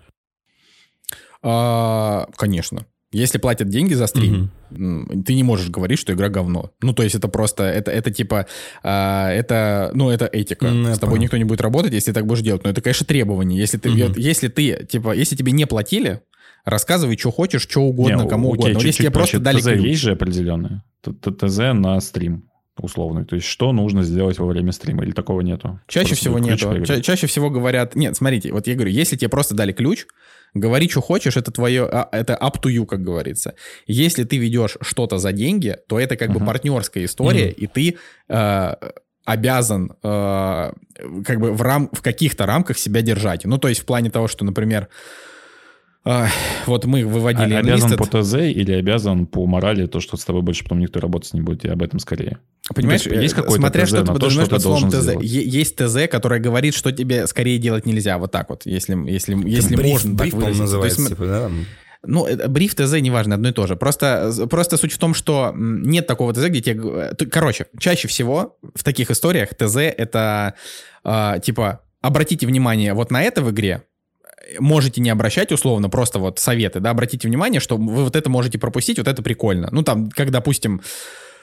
А, конечно. Если платят деньги за стрим, угу. ты не можешь говорить, что игра говно. Ну, то есть это просто, это, это типа, а, это, ну, это этика. Mm, С тобой понял. никто не будет работать, если ты так будешь делать. Но это, конечно, требование. Если ты, угу. если ты, типа, если тебе не платили, рассказывай, что хочешь, что угодно, не, кому окей, угодно. Чуть -чуть если тебе просто дали ТЗ ключ. есть же определенное. ТЗ на стрим условный. То есть что нужно сделать во время стрима? Или такого нету? Чаще просто всего нету. Ча- чаще всего говорят... Нет, смотрите, вот я говорю, если тебе просто дали ключ, Говори, что хочешь, это твое, а, это up to you, как говорится. Если ты ведешь что-то за деньги, то это как uh-huh. бы партнерская история, uh-huh. и ты э, обязан э, как бы в, рам, в каких-то рамках себя держать. Ну, то есть в плане того, что, например, вот мы выводили а, Обязан по ТЗ или обязан по морали, то, что с тобой больше потом никто работать не будет, и об этом скорее. Понимаешь, ну, есть, есть какой-то смотря ТЗ что ты подразумеваешь под словом ТЗ. Сделать. Есть ТЗ, которое говорит, что тебе скорее делать нельзя. Вот так вот, если, если, если бриф, можно бриф, так выразить. называется, есть, типа, да? Ну, бриф, ТЗ, неважно, одно и то же. Просто, просто суть в том, что нет такого ТЗ, где тебе... Короче, чаще всего в таких историях ТЗ — это э, типа обратите внимание вот на это в игре, можете не обращать условно, просто вот советы, да, обратите внимание, что вы вот это можете пропустить, вот это прикольно. Ну, там, как, допустим,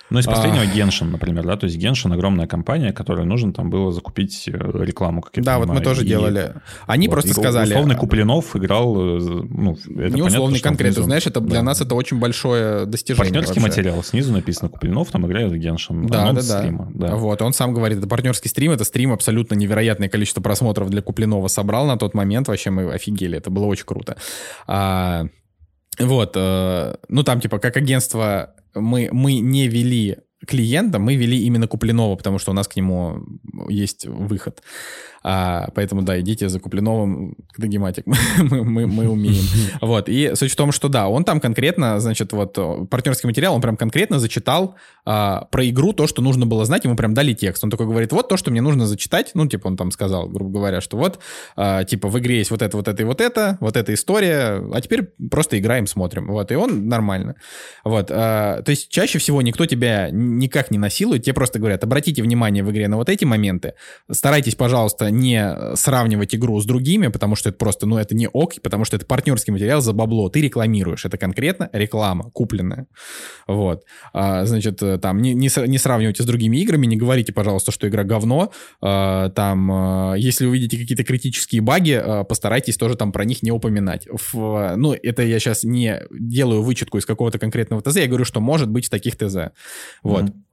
ну, из последнего а... Genshin, например, да, то есть Genshin огромная компания, которой нужно там было закупить э, рекламу, как я Да, понимаю. вот мы тоже и... делали. Они вот. просто и сказали... Условный Куплинов играл, э, ну, это Не условный конкретно, знаешь, это для нас это очень большое достижение Партнерский вообще. материал, снизу написано Куплинов, там играет Genshin. Да, да, да. Стрима, да. Вот, он сам говорит, это партнерский стрим, это стрим абсолютно невероятное количество просмотров для Куплинова собрал на тот момент, вообще мы офигели, это было очень круто. А, вот, э, ну там типа как агентство мы, мы не вели клиента, мы вели именно Куплинова, потому что у нас к нему есть выход. А, поэтому, да, идите за Куплиновым к Дагематик. мы, мы, мы умеем. вот. И суть в том, что да, он там конкретно, значит, вот партнерский материал, он прям конкретно зачитал а, про игру то, что нужно было знать, ему прям дали текст. Он такой говорит, вот то, что мне нужно зачитать. Ну, типа, он там сказал, грубо говоря, что вот, а, типа, в игре есть вот это, вот это и вот это, вот эта история, а теперь просто играем, смотрим. Вот, и он нормально. Вот. А, то есть чаще всего никто тебя никак не насилует, тебе просто говорят, обратите внимание в игре на вот эти моменты, старайтесь, пожалуйста, не сравнивать игру с другими, потому что это просто, ну, это не ок, потому что это партнерский материал за бабло. Ты рекламируешь. Это конкретно реклама купленная. Вот. А, значит, э, там, не, не, не сравнивайте с другими играми, не говорите, пожалуйста, что игра говно. А, там, а, если увидите какие-то критические баги, а, постарайтесь тоже там про них не упоминать. В, ну, это я сейчас не делаю вычетку из какого-то конкретного ТЗ, я говорю, что может быть в таких ТЗ. Вот. Mm-hmm.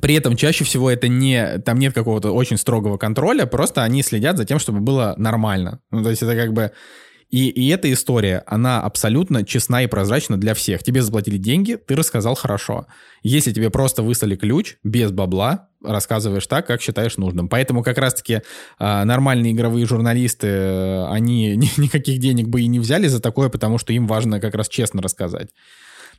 При этом чаще всего это не, там нет какого-то очень строгого контроля, просто они следят за тем, чтобы было нормально. Ну, то есть это как бы... И, и эта история, она абсолютно честна и прозрачна для всех. Тебе заплатили деньги, ты рассказал хорошо. Если тебе просто выслали ключ без бабла, рассказываешь так, как считаешь нужным. Поэтому как раз-таки э, нормальные игровые журналисты, э, они ни, никаких денег бы и не взяли за такое, потому что им важно как раз честно рассказать.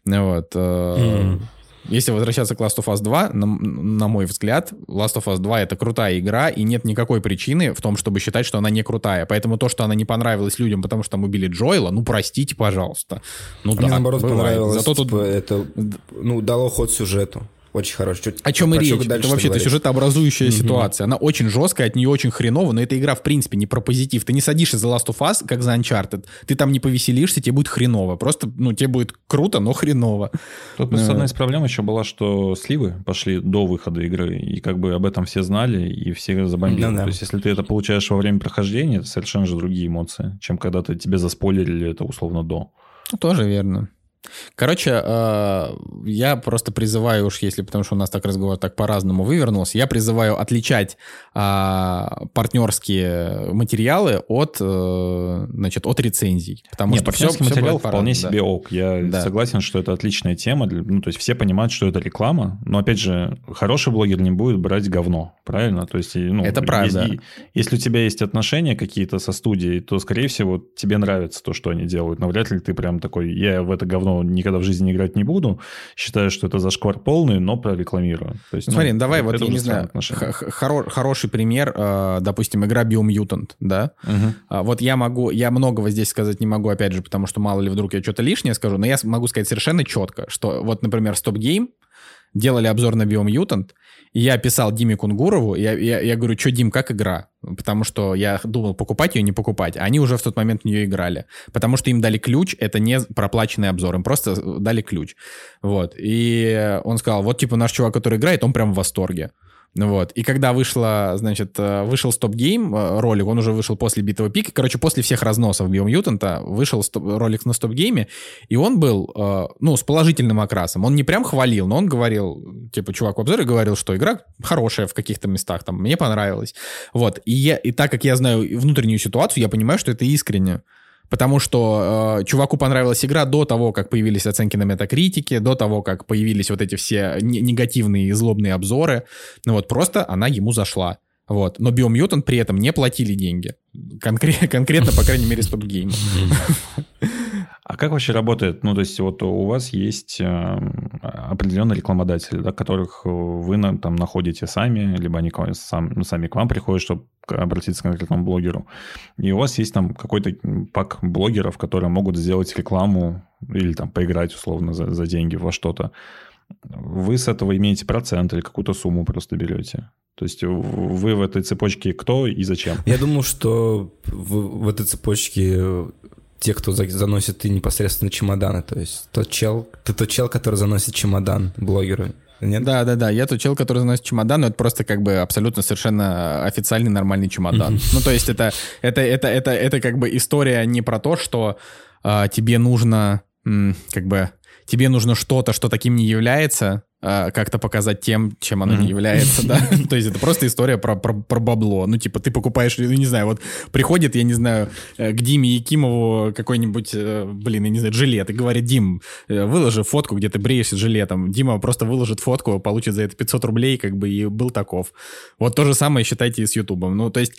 Вот. Э, mm. Если возвращаться к Last of Us 2, на, на мой взгляд, Last of Us 2 это крутая игра, и нет никакой причины в том, чтобы считать, что она не крутая. Поэтому то, что она не понравилась людям, потому что там убили Джоэла, ну простите, пожалуйста. Ну а да, мне наоборот бывает. понравилось. Зато тут... Типа, это ну, дало ход сюжету. Очень хороший. Чуть, О чем и речь? Это вообще это сюжетообразующая mm-hmm. ситуация. Она очень жесткая, от нее очень хреново, но эта игра в принципе не про позитив. Ты не садишься за Last of Us, как за Uncharted. Ты там не повеселишься, тебе будет хреново. Просто, ну, тебе будет круто, но хреново. Тут просто одна из проблем еще была, что сливы пошли до выхода игры, и как бы об этом все знали, и все забомбили. Mm-hmm. То есть, если ты это получаешь во время прохождения, это совершенно же другие эмоции, чем когда ты тебе заспойлерили это условно до. Ну, тоже верно. Короче, э, я просто призываю уж, если потому что у нас так разговор так по-разному вывернулся, я призываю отличать а, партнерские материалы от, э, значит, от рецензий. Потому Нет, что партнерский все, материал все вполне себе да. ок. Я да. согласен, что это отличная тема. Ну, то есть все понимают, что это реклама, но, опять же, хороший блогер не будет брать говно, правильно? То есть, ну, это правда. Если, если у тебя есть отношения какие-то со студией, то, скорее всего, тебе нравится то, что они делают, но вряд ли ты прям такой, я в это говно никогда в жизни играть не буду. Считаю, что это зашквар полный, но прорекламирую. То есть, ну, Смотри, ну, давай вот, я не знаю, хоро- хороший пример, э, допустим, игра Biomutant, да? Угу. Вот я могу, я многого здесь сказать не могу, опять же, потому что мало ли вдруг я что-то лишнее скажу, но я могу сказать совершенно четко, что вот, например, Stop Game делали обзор на Biomutant, и я писал Диме Кунгурову, я, я, я говорю, что, Дим, как игра? Потому что я думал, покупать ее, не покупать. Они уже в тот момент в нее играли. Потому что им дали ключ, это не проплаченный обзор, им просто дали ключ. Вот. И он сказал, вот, типа, наш чувак, который играет, он прям в восторге. Вот. И когда вышла, значит, э, вышел Game э, ролик, он уже вышел после Битого Пика, короче, после всех разносов Биомьютанта вышел ролик на Game, и он был, э, ну, с положительным окрасом. Он не прям хвалил, но он говорил, типа, чувак в обзоре говорил, что игра хорошая в каких-то местах, там, мне понравилось. Вот. И, я, и так как я знаю внутреннюю ситуацию, я понимаю, что это искренне потому что э, чуваку понравилась игра до того, как появились оценки на метакритике, до того, как появились вот эти все негативные и злобные обзоры. Ну вот просто она ему зашла. Вот. Но Biomutant при этом не платили деньги. Конкре- конкретно, по крайней мере, Stop Game. А как вообще работает? Ну, то есть, вот у вас есть э, определенные рекламодатели, да, которых вы на, там находите сами, либо они сам, ну, сами к вам приходят, чтобы обратиться к конкретному блогеру. И у вас есть там какой-то пак блогеров, которые могут сделать рекламу или там поиграть условно за, за деньги во что-то. Вы с этого имеете процент или какую-то сумму просто берете? То есть вы в этой цепочке кто и зачем? Я думаю, что в, в этой цепочке те, кто заносит и непосредственно чемоданы. То есть тот чел, ты тот чел, который заносит чемодан блогеру. Нет? Да, да, да. Я тот чел, который заносит чемодан, но это просто как бы абсолютно совершенно официальный нормальный чемодан. Ну, то есть это, это, это, это, это как бы история не про то, что э, тебе нужно как бы тебе нужно что-то, что таким не является, как-то показать тем, чем оно mm-hmm. не является, да. То есть это просто история про, про, про бабло. Ну, типа, ты покупаешь, ну, не знаю, вот приходит, я не знаю, э, к Диме Якимову какой-нибудь, э, блин, я не знаю, жилет, и говорит, Дим, э, выложи фотку, где ты бреешься жилетом. Дима просто выложит фотку, получит за это 500 рублей, как бы, и был таков. Вот то же самое считайте и с Ютубом. Ну, то есть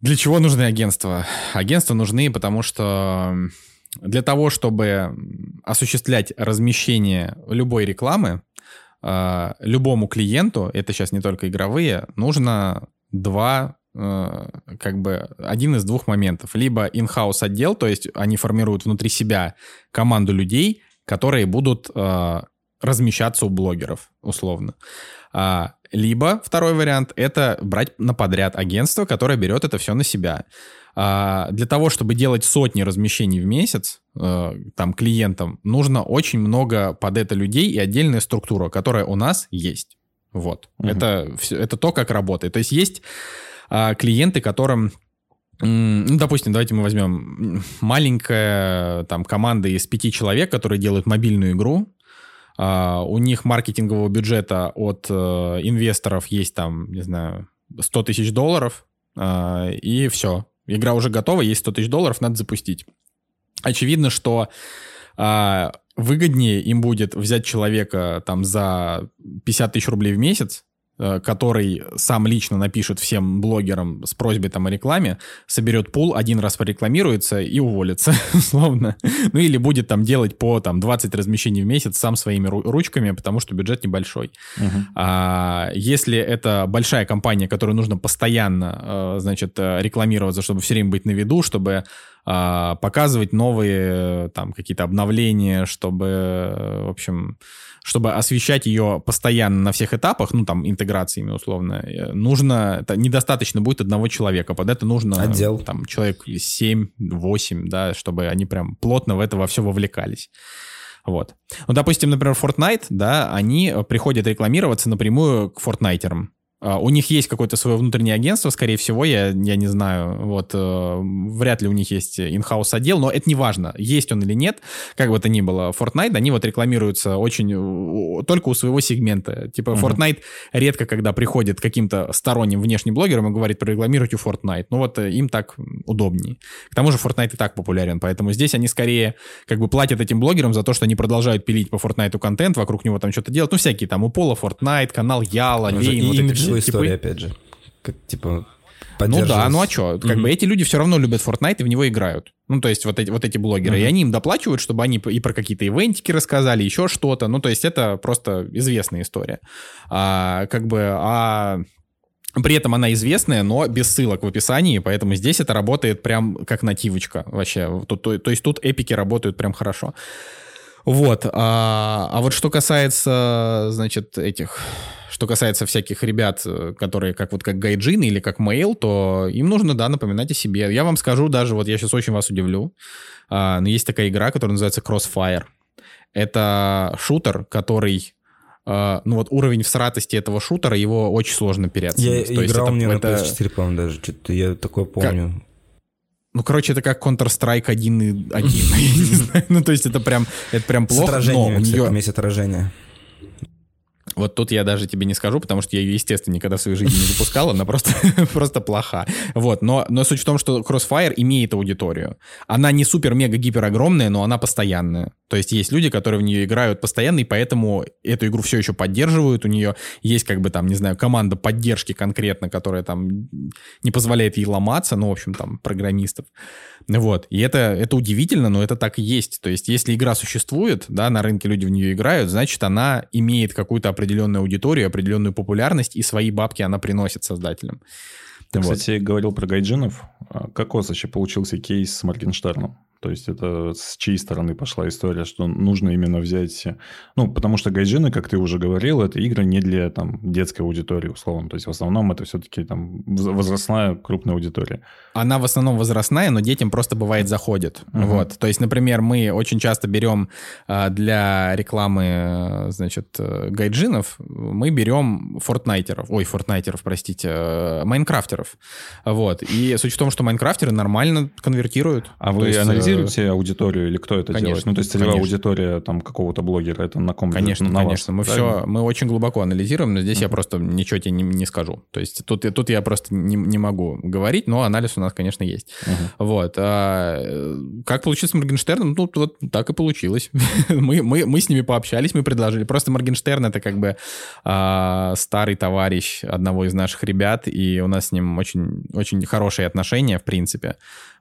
для чего нужны агентства? Агентства нужны, потому что для того, чтобы осуществлять размещение любой рекламы, а, любому клиенту, это сейчас не только игровые, нужно два э, как бы один из двух моментов. Либо in-house отдел, то есть они формируют внутри себя команду людей, которые будут э, размещаться у блогеров, условно. А, либо второй вариант — это брать на подряд агентство, которое берет это все на себя. А, для того, чтобы делать сотни размещений в месяц э, там клиентам, нужно очень много под это людей и отдельная структура, которая у нас есть. Вот. Угу. Это, это то, как работает. То есть есть а, клиенты, которым ну, допустим, давайте мы возьмем маленькая там команда из пяти человек, которые делают мобильную игру. У них маркетингового бюджета от uh, инвесторов есть там, не знаю, 100 тысяч долларов, и все. Игра уже готова, есть 100 тысяч долларов, надо запустить. Очевидно, что а, выгоднее им будет взять человека там за 50 тысяч рублей в месяц, который сам лично напишет всем блогерам с просьбой там о рекламе, соберет пул, один раз порекламируется и уволится, условно. Ну или будет там делать по там 20 размещений в месяц сам своими ручками, потому что бюджет небольшой. А, если это большая компания, которой нужно постоянно, э, значит, э, рекламироваться, чтобы все время быть на виду, чтобы показывать новые там какие-то обновления, чтобы, в общем, чтобы освещать ее постоянно на всех этапах, ну, там, интеграциями условно, э, нужно, это недостаточно будет одного человека, под это нужно... Отдел. Там, человек 7-8, да, чтобы они прям плотно в это во все вовлекались. Вот. Ну, допустим, например, Fortnite, да, они приходят рекламироваться напрямую к фортнайтерам. А, у них есть какое-то свое внутреннее агентство, скорее всего, я, я не знаю, вот, э, вряд ли у них есть in-house отдел, но это не важно, есть он или нет, как бы то ни было, Fortnite, они вот рекламируются очень, только у своего сегмента, типа uh-huh. Fortnite редко, когда приходит каким-то сторонним внешним блогерам и говорит, прорекламируйте Fortnite, ну вот э, им так удобнее. К тому же Fortnite и так популярен, поэтому здесь они скорее как бы платят этим блогерам за то, что они продолжают пилить по Fortnite контент, вокруг него там что-то делать, ну всякие там, у Пола Fortnite, канал Яла, Вейн, вот эти его история, опять же. Как, типа, ну да, ну а что? Как mm-hmm. бы эти люди все равно любят Fortnite и в него играют. Ну, то есть вот эти, вот эти блогеры. Mm-hmm. И они им доплачивают, чтобы они и про какие-то ивентики рассказали, еще что-то. Ну, то есть это просто известная история. А, как бы, а при этом она известная, но без ссылок в описании, поэтому здесь это работает прям как нативочка вообще. То, то, то есть тут эпики работают прям хорошо. Вот. А, а вот что касается, значит, этих что касается всяких ребят, э, которые как вот как гайджин или как мейл, то им нужно, да, напоминать о себе. Я вам скажу даже, вот я сейчас очень вас удивлю, а, но есть такая игра, которая называется Crossfire. Это шутер, который Uh, ну вот уровень всратости этого шутера, его очень сложно переоценить. Я То играл есть это, мне это... на PS4, по-моему, даже, что-то я такое помню. Ну, короче, это как Counter-Strike 1 и 1, я не знаю. Ну, то есть это прям, это прям плохо, С но у нее... Там есть отражение. Вот тут я даже тебе не скажу, потому что я ее, естественно, никогда в своей жизни не запускал, она просто, просто плоха. Вот, но, но суть в том, что Crossfire имеет аудиторию. Она не супер-мега-гипер огромная, но она постоянная. То есть есть люди, которые в нее играют постоянно, и поэтому эту игру все еще поддерживают. У нее есть, как бы там, не знаю, команда поддержки конкретно, которая там не позволяет ей ломаться, ну, в общем, там, программистов. Вот. И это, это удивительно, но это так и есть. То есть если игра существует, да, на рынке люди в нее играют, значит, она имеет какую-то определенную аудиторию, определенную популярность, и свои бабки она приносит создателям. Ты, вот. кстати, говорил про гайджинов. А как у вас вообще получился кейс с Моргенштерном? То есть это с чьей стороны пошла история, что нужно именно взять... Ну, потому что гайджины, как ты уже говорил, это игры не для там, детской аудитории, условно. То есть в основном это все-таки там возрастная крупная аудитория. Она в основном возрастная, но детям просто бывает заходит. Угу. Вот. То есть, например, мы очень часто берем а, для рекламы, значит, гайджинов, мы берем фортнайтеров, ой, фортнайтеров, простите, э, майнкрафтеров. Вот. И суть в том, что майнкрафтеры нормально конвертируют. А вы анализируете анализируете аудиторию или кто это конечно, делает? Ну, то есть целевая конечно. аудитория там какого-то блогера, это на ком? Конечно, на конечно. Вас, мы все, мы очень глубоко анализируем, но здесь uh-huh. я просто ничего тебе не, не скажу. То есть тут, тут я просто не, не могу говорить, но анализ у нас, конечно, есть. Uh-huh. Вот. А, как получилось с Моргенштерном? Ну, вот так и получилось. мы, мы, мы с ними пообщались, мы предложили. Просто Моргенштерн это как бы а, старый товарищ одного из наших ребят, и у нас с ним очень, очень хорошие отношения, в принципе.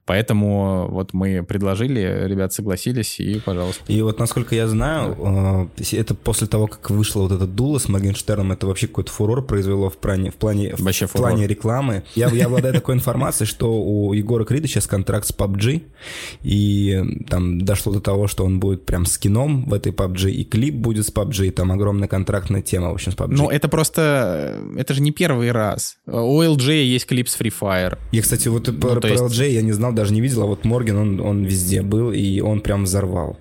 Поэтому вот мы предложили, ребят согласились, и пожалуйста. И вот, насколько я знаю, да. это после того, как вышло вот этот дуло с Моргенштерном, это вообще какой-то фурор произвело в плане, в плане, вообще в фурор. плане рекламы. Я, я обладаю такой информацией, что у Егора Крида сейчас контракт с PUBG, и там дошло до того, что он будет прям с кином в этой PUBG, и клип будет с PUBG, и там огромная контрактная тема, в общем, с PUBG. Ну, это просто... Это же не первый раз. У LJ есть клип с Free Fire. Я, кстати, вот ну, про, про есть... LJ я не знал даже не видел, а вот Морген, он, он везде был, и он прям взорвал.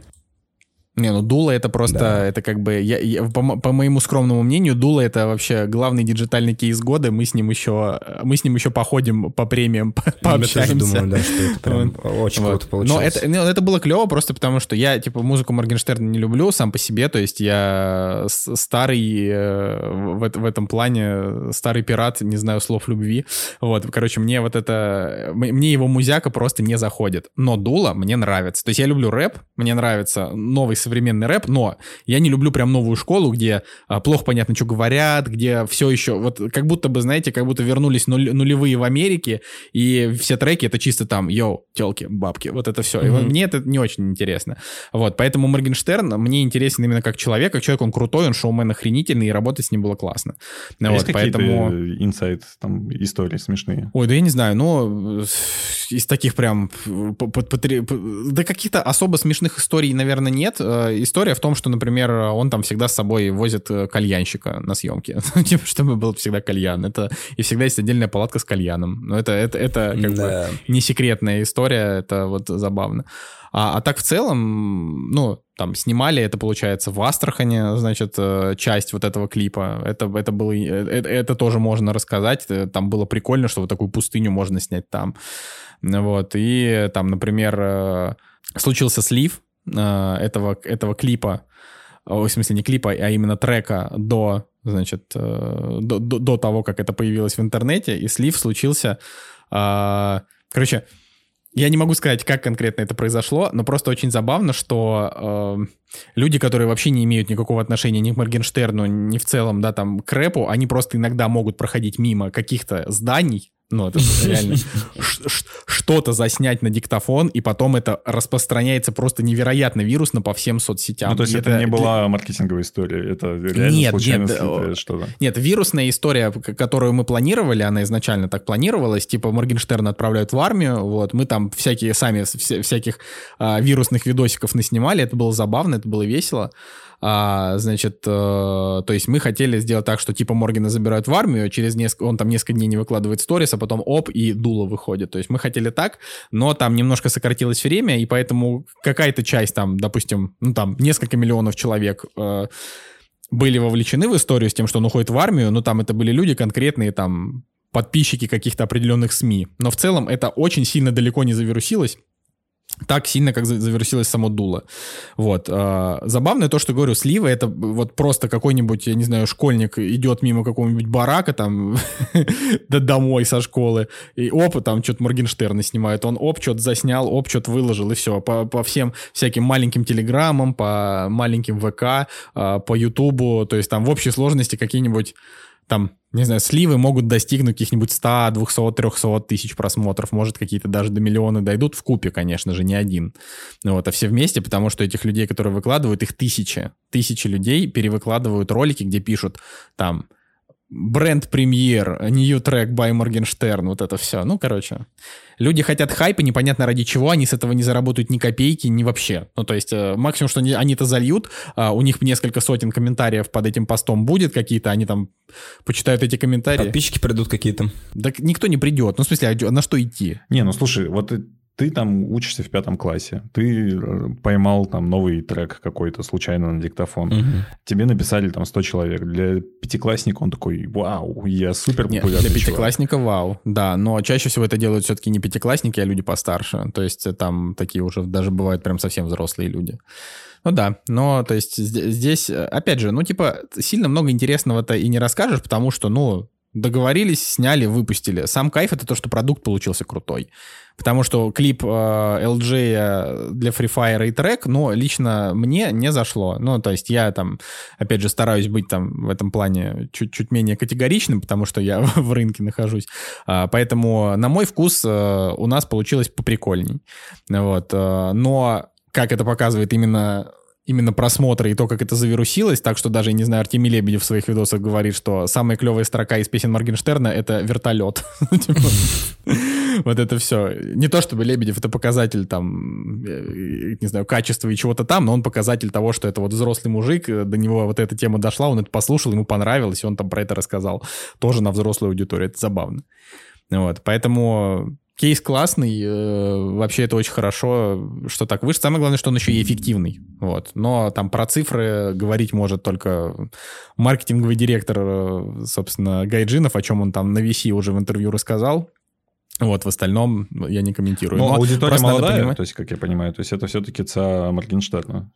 Не, ну Дула это просто, да. это как бы, я, я, по, по моему скромному мнению, Дула это вообще главный диджитальный кейс года. Мы с ним еще, мы с ним еще походим по премиям, по, пообщаемся. Я думаю, да, что это прям очень вот. круто получилось. Но это, ну, это было клево просто потому, что я, типа, музыку Моргенштерна не люблю сам по себе, то есть я старый э, в, в этом плане, старый пират, не знаю слов любви. Вот, короче, мне вот это, мне его музяка просто не заходит. Но Дула мне нравится. То есть я люблю рэп, мне нравится новый современный рэп, но я не люблю прям новую школу, где а, плохо понятно, что говорят, где все еще, вот как будто бы, знаете, как будто вернулись нуль, нулевые в Америке, и все треки это чисто там, йоу, телки, бабки, вот это все. Mm-hmm. И мне это не очень интересно. Вот, поэтому Моргенштерн мне интересен именно как человек, как человек, он крутой, он шоумен охренительный, и работать с ним было классно. А вот, есть поэтому... инсайт, там, истории смешные? Ой, да я не знаю, но из таких прям... Да каких-то особо смешных историй, наверное, нет. Э, история в том, что, например, он там всегда с собой возит э, кальянщика на съемке, ну, типа, чтобы был всегда кальян. Это и всегда есть отдельная палатка с кальяном. Но это это это как да. бы не секретная история, это вот забавно. А, а так в целом, ну, там снимали это, получается, в Астрахане, значит, э, часть вот этого клипа. Это, это было, это, это тоже можно рассказать. Там было прикольно, что вот такую пустыню можно снять там. Вот. И там, например, случился слив этого, этого клипа, в смысле не клипа, а именно трека до, значит, до, до, до того, как это появилось в интернете, и слив случился, короче, я не могу сказать, как конкретно это произошло, но просто очень забавно, что э, люди, которые вообще не имеют никакого отношения ни к Моргенштерну, ни в целом, да, там, к рэпу, они просто иногда могут проходить мимо каких-то зданий, ну, это реально что-то заснять на диктофон, и потом это распространяется просто невероятно вирусно по всем соцсетям. Ну, то есть это, это не была маркетинговая история, это реально нет, случайно нет, что-то? Нет, вирусная история, которую мы планировали, она изначально так планировалась, типа Моргенштерна отправляют в армию, вот, мы там всякие сами, вся, всяких а, вирусных видосиков наснимали, это было забавно, это было весело. А, значит, э, то есть мы хотели сделать так, что типа Моргена забирают в армию, через несколько, он там несколько дней не выкладывает сторис, а потом оп, и дуло выходит. То есть мы хотели так, но там немножко сократилось время, и поэтому какая-то часть там, допустим, ну там несколько миллионов человек э, были вовлечены в историю с тем, что он уходит в армию, но там это были люди конкретные, там подписчики каких-то определенных СМИ. Но в целом это очень сильно далеко не завирусилось так сильно, как завершилось само дуло. Вот. А, забавное то, что говорю, сливы это вот просто какой-нибудь, я не знаю, школьник идет мимо какого-нибудь барака там домой со школы, и оп, там что-то Моргенштерна снимает, он оп, что-то заснял, оп, что-то выложил, и все. По, по всем всяким маленьким телеграммам, по маленьким ВК, а, по Ютубу, то есть там в общей сложности какие-нибудь там, не знаю, сливы могут достигнуть каких-нибудь 100, 200, 300 тысяч просмотров, может, какие-то даже до миллиона дойдут в купе, конечно же, не один. Вот, а все вместе, потому что этих людей, которые выкладывают, их тысячи. Тысячи людей перевыкладывают ролики, где пишут там бренд-премьер, new track by Morgenstern, вот это все. Ну, короче, люди хотят хайпа, непонятно ради чего, они с этого не заработают ни копейки, ни вообще. Ну, то есть, э, максимум, что они, они это зальют, а у них несколько сотен комментариев под этим постом будет какие-то, они там почитают эти комментарии. Подписчики придут какие-то. Да никто не придет. Ну, в смысле, а на что идти? Не, ну, слушай, вот ты там учишься в пятом классе, ты э, поймал там новый трек какой-то случайно на диктофон, угу. тебе написали там 100 человек. Для пятиклассника он такой, вау, я супер популярный Нет, Для пятиклассника чувак. вау, да, но чаще всего это делают все-таки не пятиклассники, а люди постарше. То есть там такие уже даже бывают прям совсем взрослые люди. Ну да, но то есть здесь, опять же, ну типа сильно много интересного-то и не расскажешь, потому что, ну, договорились, сняли, выпустили. Сам кайф это то, что продукт получился крутой. Потому что клип э, LG для Free Fire и трек, ну, лично мне не зашло. Ну, то есть я там, опять же, стараюсь быть там в этом плане чуть-чуть менее категоричным, потому что я в рынке нахожусь. А, поэтому, на мой вкус, э, у нас получилось поприкольней. Вот. Э, но как это показывает именно именно просмотры и то, как это завирусилось, так что даже, не знаю, Артемий Лебедев в своих видосах говорит, что самая клевая строка из песен Моргенштерна — это «Вертолет». Типа, вот это все. Не то чтобы Лебедев — это показатель там, э, не знаю, качества и чего-то там, но он показатель того, что это вот взрослый мужик, э, до него вот эта тема дошла, он это послушал, ему понравилось, и он там про это рассказал. Тоже на взрослую аудиторию. Это забавно. Вот, поэтому Кейс классный, э, вообще это очень хорошо, что так выше. Самое главное, что он еще и эффективный. Вот. Но там про цифры говорить может только маркетинговый директор, э, собственно, Гайджинов, о чем он там на VC уже в интервью рассказал. Вот, в остальном я не комментирую. Но, Но аудитория молодая, то есть, как я понимаю, то есть это все-таки ЦА Моргенштерна.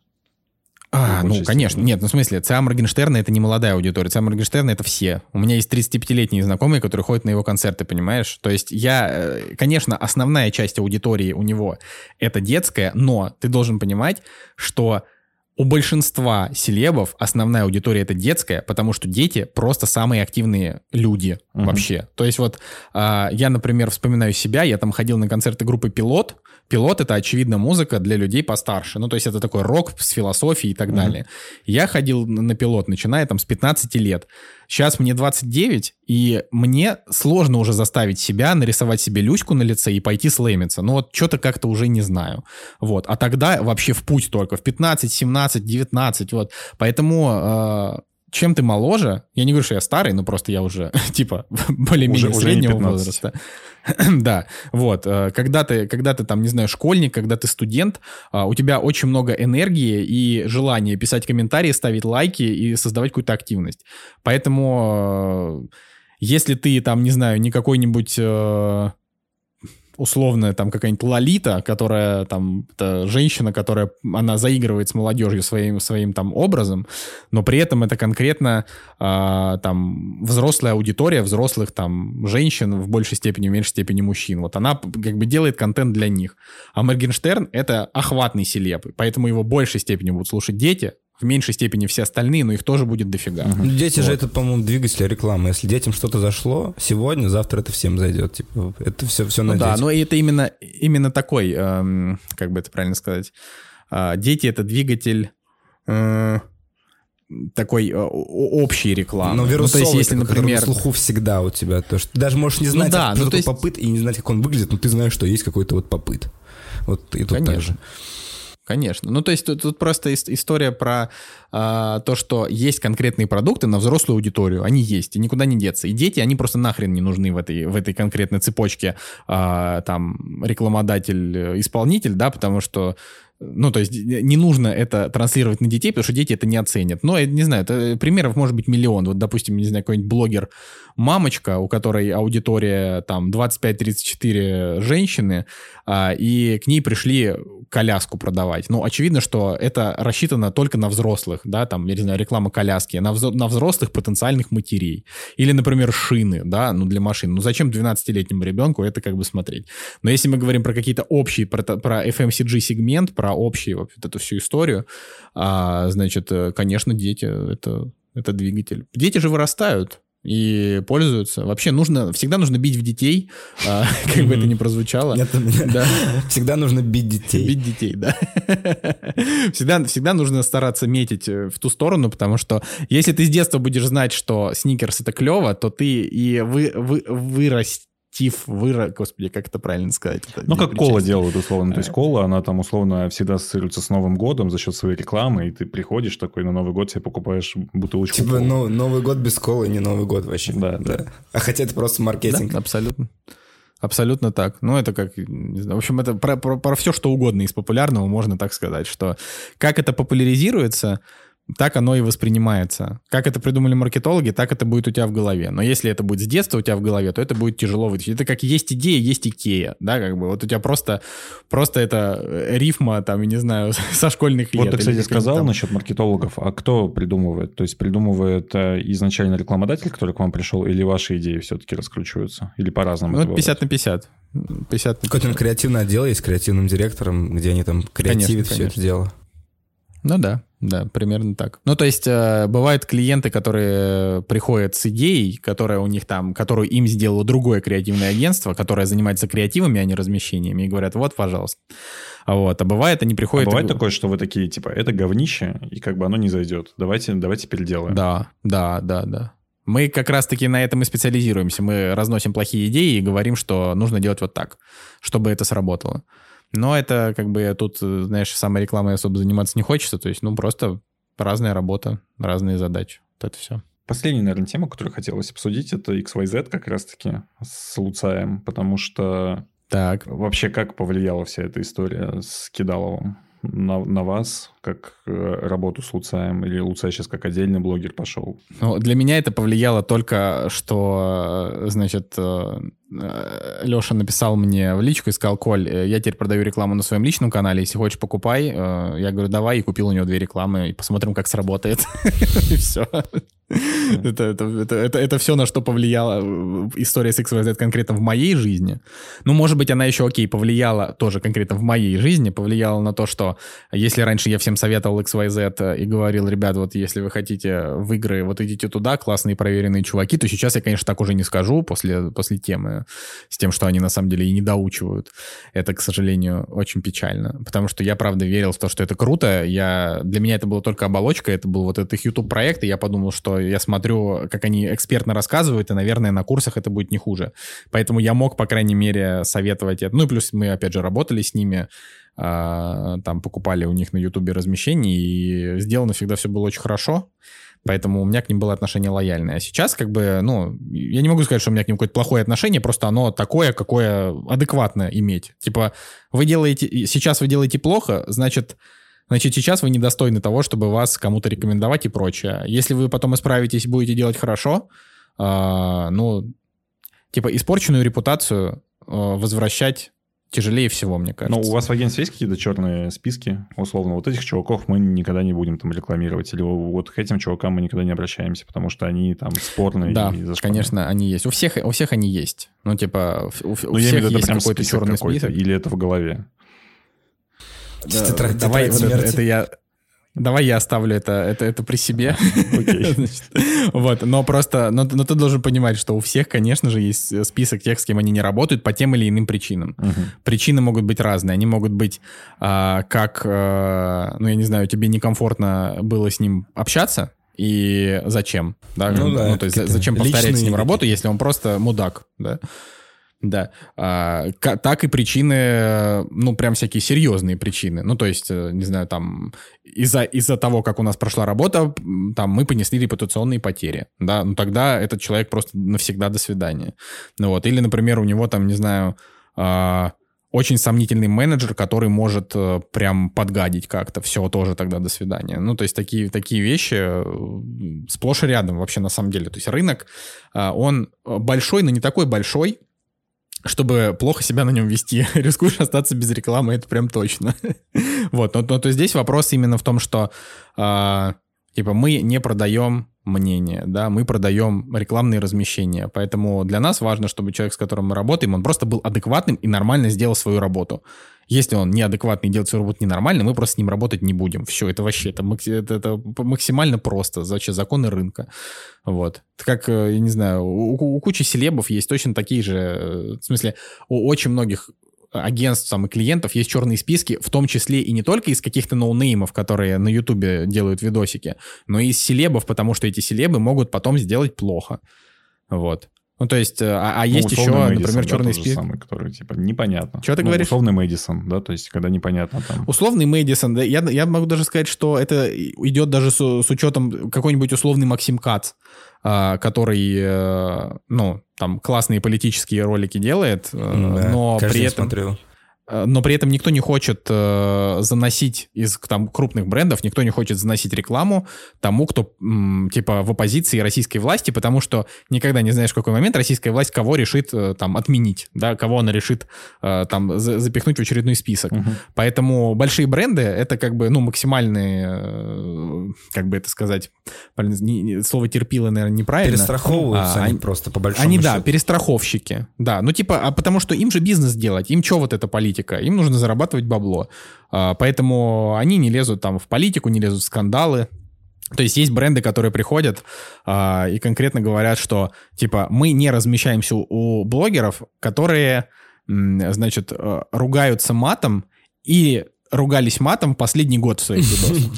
А, ну, конечно. Нет, ну, в смысле, ЦА Моргенштерна — это не молодая аудитория. ЦА Моргенштерна — это все. У меня есть 35-летние знакомые, которые ходят на его концерты, понимаешь? То есть я... Э, конечно, основная часть аудитории у него — это детская, но ты должен понимать, что у большинства селебов основная аудитория это детская, потому что дети просто самые активные люди uh-huh. вообще. То есть вот э, я, например, вспоминаю себя, я там ходил на концерты группы «Пилот», Пилот — это, очевидно, музыка для людей постарше. Ну, то есть это такой рок с философией и так mm-hmm. далее. Я ходил на пилот, начиная там с 15 лет. Сейчас мне 29, и мне сложно уже заставить себя нарисовать себе люську на лице и пойти слэмиться. Ну, вот что-то как-то уже не знаю. Вот. А тогда вообще в путь только. В 15, 17, 19. Вот. Поэтому э, чем ты моложе, я не говорю, что я старый, но просто я уже, типа, более-менее среднего возраста. да, вот. Э, когда ты, когда ты там, не знаю, школьник, когда ты студент, а, у тебя очень много энергии и желания писать комментарии, ставить лайки и создавать какую-то активность. Поэтому э, если ты там, не знаю, не какой-нибудь э, условная там какая-нибудь Лолита, которая там, женщина, которая, она заигрывает с молодежью своим, своим там образом, но при этом это конкретно э, там взрослая аудитория, взрослых там женщин в большей степени, в меньшей степени мужчин. Вот она как бы делает контент для них. А Моргенштерн — это охватный селеп, поэтому его в большей степени будут слушать дети, в меньшей степени все остальные, но их тоже будет дофига. Угу. Дети вот. же это, по-моему, двигатель рекламы. Если детям что-то зашло сегодня, завтра это всем зайдет. Типа, это все, все ну на Да, но это именно, именно такой, эм, как бы это правильно сказать, э, дети — это двигатель... Э, такой э, общей рекламы. Но вирусовый, ну, то есть, если, например... на слуху всегда у тебя, то что ты даже можешь не ну знать, ну, да, что ну, такое есть... попыт, и не знать, как он выглядит, но ты знаешь, что есть какой-то вот попыт. Вот и тут Конечно. так же. Конечно. Ну, то есть тут, тут просто история про э, то, что есть конкретные продукты на взрослую аудиторию. Они есть, и никуда не деться. И дети, они просто нахрен не нужны в этой, в этой конкретной цепочке э, там рекламодатель-исполнитель, да, потому что ну, то есть не нужно это транслировать на детей, потому что дети это не оценят. Но, не знаю, это, примеров может быть миллион. Вот, допустим, не знаю, какой-нибудь блогер мамочка, у которой аудитория там 25-34 женщины, а, и к ней пришли коляску продавать. Ну, очевидно, что это рассчитано только на взрослых, да, там, я не знаю, реклама коляски, на, вз- на взрослых потенциальных матерей. Или, например, шины, да, ну, для машин. Ну, зачем 12-летнему ребенку это как бы смотреть? Но если мы говорим про какие-то общие, про, про FMCG-сегмент, про общие вот эту всю историю, а, значит, э, конечно, дети — это, это двигатель. Дети же вырастают, и пользуются. Вообще нужно, всегда нужно бить в детей, а, как бы это ни прозвучало. Всегда нужно бить детей. Бить детей, да. Всегда, всегда нужно стараться метить э, в ту сторону, потому что если ты с детства будешь знать, что сникерс это клево, то ты и вы, вы, вырастешь Тиф выра... Господи, как это правильно сказать? Это ну, как кола делают, условно. То есть кола, она там, условно, всегда ассоциируется с Новым годом за счет своей рекламы, и ты приходишь такой на Новый год, себе покупаешь бутылочку Типа, колы. ну, Новый год без колы не Новый год вообще. Да, да. да. А хотя это просто маркетинг. Да, абсолютно. Абсолютно так. Ну, это как, не знаю, в общем, это про, про, про все, что угодно из популярного можно так сказать, что как это популяризируется, так оно и воспринимается. Как это придумали маркетологи, так это будет у тебя в голове. Но если это будет с детства у тебя в голове, то это будет тяжело вытащить. Это как есть идея, есть Икея, да, как бы. Вот у тебя просто, просто это э, рифма, там, я не знаю, со школьных лет. Вот ты, кстати, сказал там... насчет маркетологов. А кто придумывает? То есть придумывает э, изначально рекламодатель, который к вам пришел, или ваши идеи все-таки раскручиваются? Или по-разному? Ну, 50 на 50. 50 Какой-то креативный отдел есть, креативным директором, где они там креативят конечно, все конечно. это дело. Ну да, да, примерно так. Ну, то есть э, бывают клиенты, которые приходят с идеей, которая у них там, которую им сделало другое креативное агентство, которое занимается креативами, а не размещениями, и говорят, вот, пожалуйста. Вот, а бывает, они приходят... А бывает и... такое, что вы такие, типа, это говнище, и как бы оно не зайдет. Давайте, давайте переделаем. Да, да, да, да. Мы как раз-таки на этом и специализируемся. Мы разносим плохие идеи и говорим, что нужно делать вот так, чтобы это сработало. Но это как бы тут, э, знаешь, самой рекламой особо заниматься не хочется. То есть, ну, просто разная работа, разные задачи. Вот это все. Последняя, наверное, тема, которую хотелось обсудить, это XYZ как раз-таки с Луцаем, потому что так. вообще как повлияла вся эта история с Кидаловым? на, на вас, как э, работу с Луцаем? Или Луцай сейчас как отдельный блогер пошел? Ну, для меня это повлияло только, что, э, значит, э, Леша написал мне в личку и сказал, Коль, я теперь продаю рекламу на своем личном канале, если хочешь, покупай. Я говорю, давай, и купил у него две рекламы, и посмотрим, как сработает. И все. Это, это, это, это, это все, на что повлияла история с XYZ конкретно в моей жизни. Ну, может быть, она еще, окей, повлияла тоже конкретно в моей жизни, повлияла на то, что если раньше я всем советовал XYZ и говорил, ребят, вот если вы хотите в игры, вот идите туда, классные проверенные чуваки, то сейчас я, конечно, так уже не скажу после, после темы с тем, что они на самом деле и не доучивают. Это, к сожалению, очень печально, потому что я, правда, верил в то, что это круто. Я... Для меня это было только оболочка, это был вот этот их YouTube-проект, и я подумал, что я смотрю, как они экспертно рассказывают, и, наверное, на курсах это будет не хуже. Поэтому я мог, по крайней мере, советовать это. Ну и плюс мы, опять же, работали с ними, там покупали у них на Ютубе размещение, и сделано всегда все было очень хорошо. Поэтому у меня к ним было отношение лояльное. А сейчас, как бы, ну, я не могу сказать, что у меня к ним какое-то плохое отношение, просто оно такое, какое адекватно иметь. Типа, вы делаете, сейчас вы делаете плохо, значит, значит, сейчас вы недостойны того, чтобы вас кому-то рекомендовать и прочее. Если вы потом исправитесь, будете делать хорошо, э, ну, типа, испорченную репутацию э, возвращать тяжелее всего, мне кажется. Но у вас в агентстве есть какие-то черные списки, условно, вот этих чуваков мы никогда не будем там рекламировать, или вот к этим чувакам мы никогда не обращаемся, потому что они там спорные. Да, конечно, они есть. У всех, у всех они есть. Ну, типа, у, у ну, всех есть какой-то черный какой список. Или это в голове? Да, давай, это, это я Давай я оставлю это, это, это при себе. вот, но просто, но, но ты должен понимать, что у всех, конечно же, есть список тех, с кем они не работают по тем или иным причинам. Причины могут быть разные. Они могут быть а, как, а, ну я не знаю, тебе некомфортно было с ним общаться, и зачем, да, ну, да, ну то есть зачем повторять с ним работу, если он просто мудак, да, да. А, так и причины, ну, прям всякие серьезные причины. Ну, то есть, э, не знаю, там, из-за из того, как у нас прошла работа, там, мы понесли репутационные потери. Да, ну, тогда этот человек просто навсегда до свидания. Ну, вот. Или, например, у него там, не знаю, а, очень сомнительный менеджер, который может э, прям подгадить как-то. Все, тоже тогда до свидания. Ну, то есть такие, такие вещи э, сплошь и рядом вообще на самом деле. То есть рынок, а, он большой, но не такой большой, чтобы плохо себя на нем вести, рискуешь остаться без рекламы, это прям точно. вот, но, но то здесь вопрос именно в том, что э, типа мы не продаем мнение, да, мы продаем рекламные размещения, поэтому для нас важно, чтобы человек, с которым мы работаем, он просто был адекватным и нормально сделал свою работу. Если он неадекватный делает свою работу ненормально, мы просто с ним работать не будем. Все, это вообще, это, это, это максимально просто. Вообще законы рынка. Вот. Как, э, я не знаю, у, у кучи селебов есть точно такие же, э, в смысле, у очень многих агентств там, и клиентов есть черные списки, в том числе и не только из каких-то ноунеймов, которые на Ютубе делают видосики, но и из селебов, потому что эти селебы могут потом сделать плохо. Вот. Ну, то есть, э, а, а ну, есть еще, Мэдисон, например, да, черный список. самый, который, типа, непонятно. Что ты ну, говоришь? Условный Мэдисон, да, то есть, когда непонятно там... Условный Мэдисон, да, я, я могу даже сказать, что это идет даже с, с учетом какой-нибудь условный Максим Кац, а, который, э, ну, там, классные политические ролики делает, э, да, но при этом... Смотрел. Э, но при этом никто не хочет э, заносить из там крупных брендов, никто не хочет заносить рекламу тому, кто м, типа в оппозиции российской власти, потому что никогда не знаешь, в какой момент российская власть кого решит э, там отменить, да, кого она решит э, там за, запихнуть в очередной список. Угу. Поэтому большие бренды это как бы ну максимальные, э, как бы это сказать, слово терпило, наверное, неправильно. Перестраховываются а, они просто по большому Они счету. да, перестраховщики, да, ну типа, а потому что им же бизнес делать, им что вот это политика политика, им нужно зарабатывать бабло. А, поэтому они не лезут там в политику, не лезут в скандалы. То есть есть бренды, которые приходят а, и конкретно говорят, что типа мы не размещаемся у блогеров, которые, значит, э, ругаются матом и ругались матом последний год в своих видосах.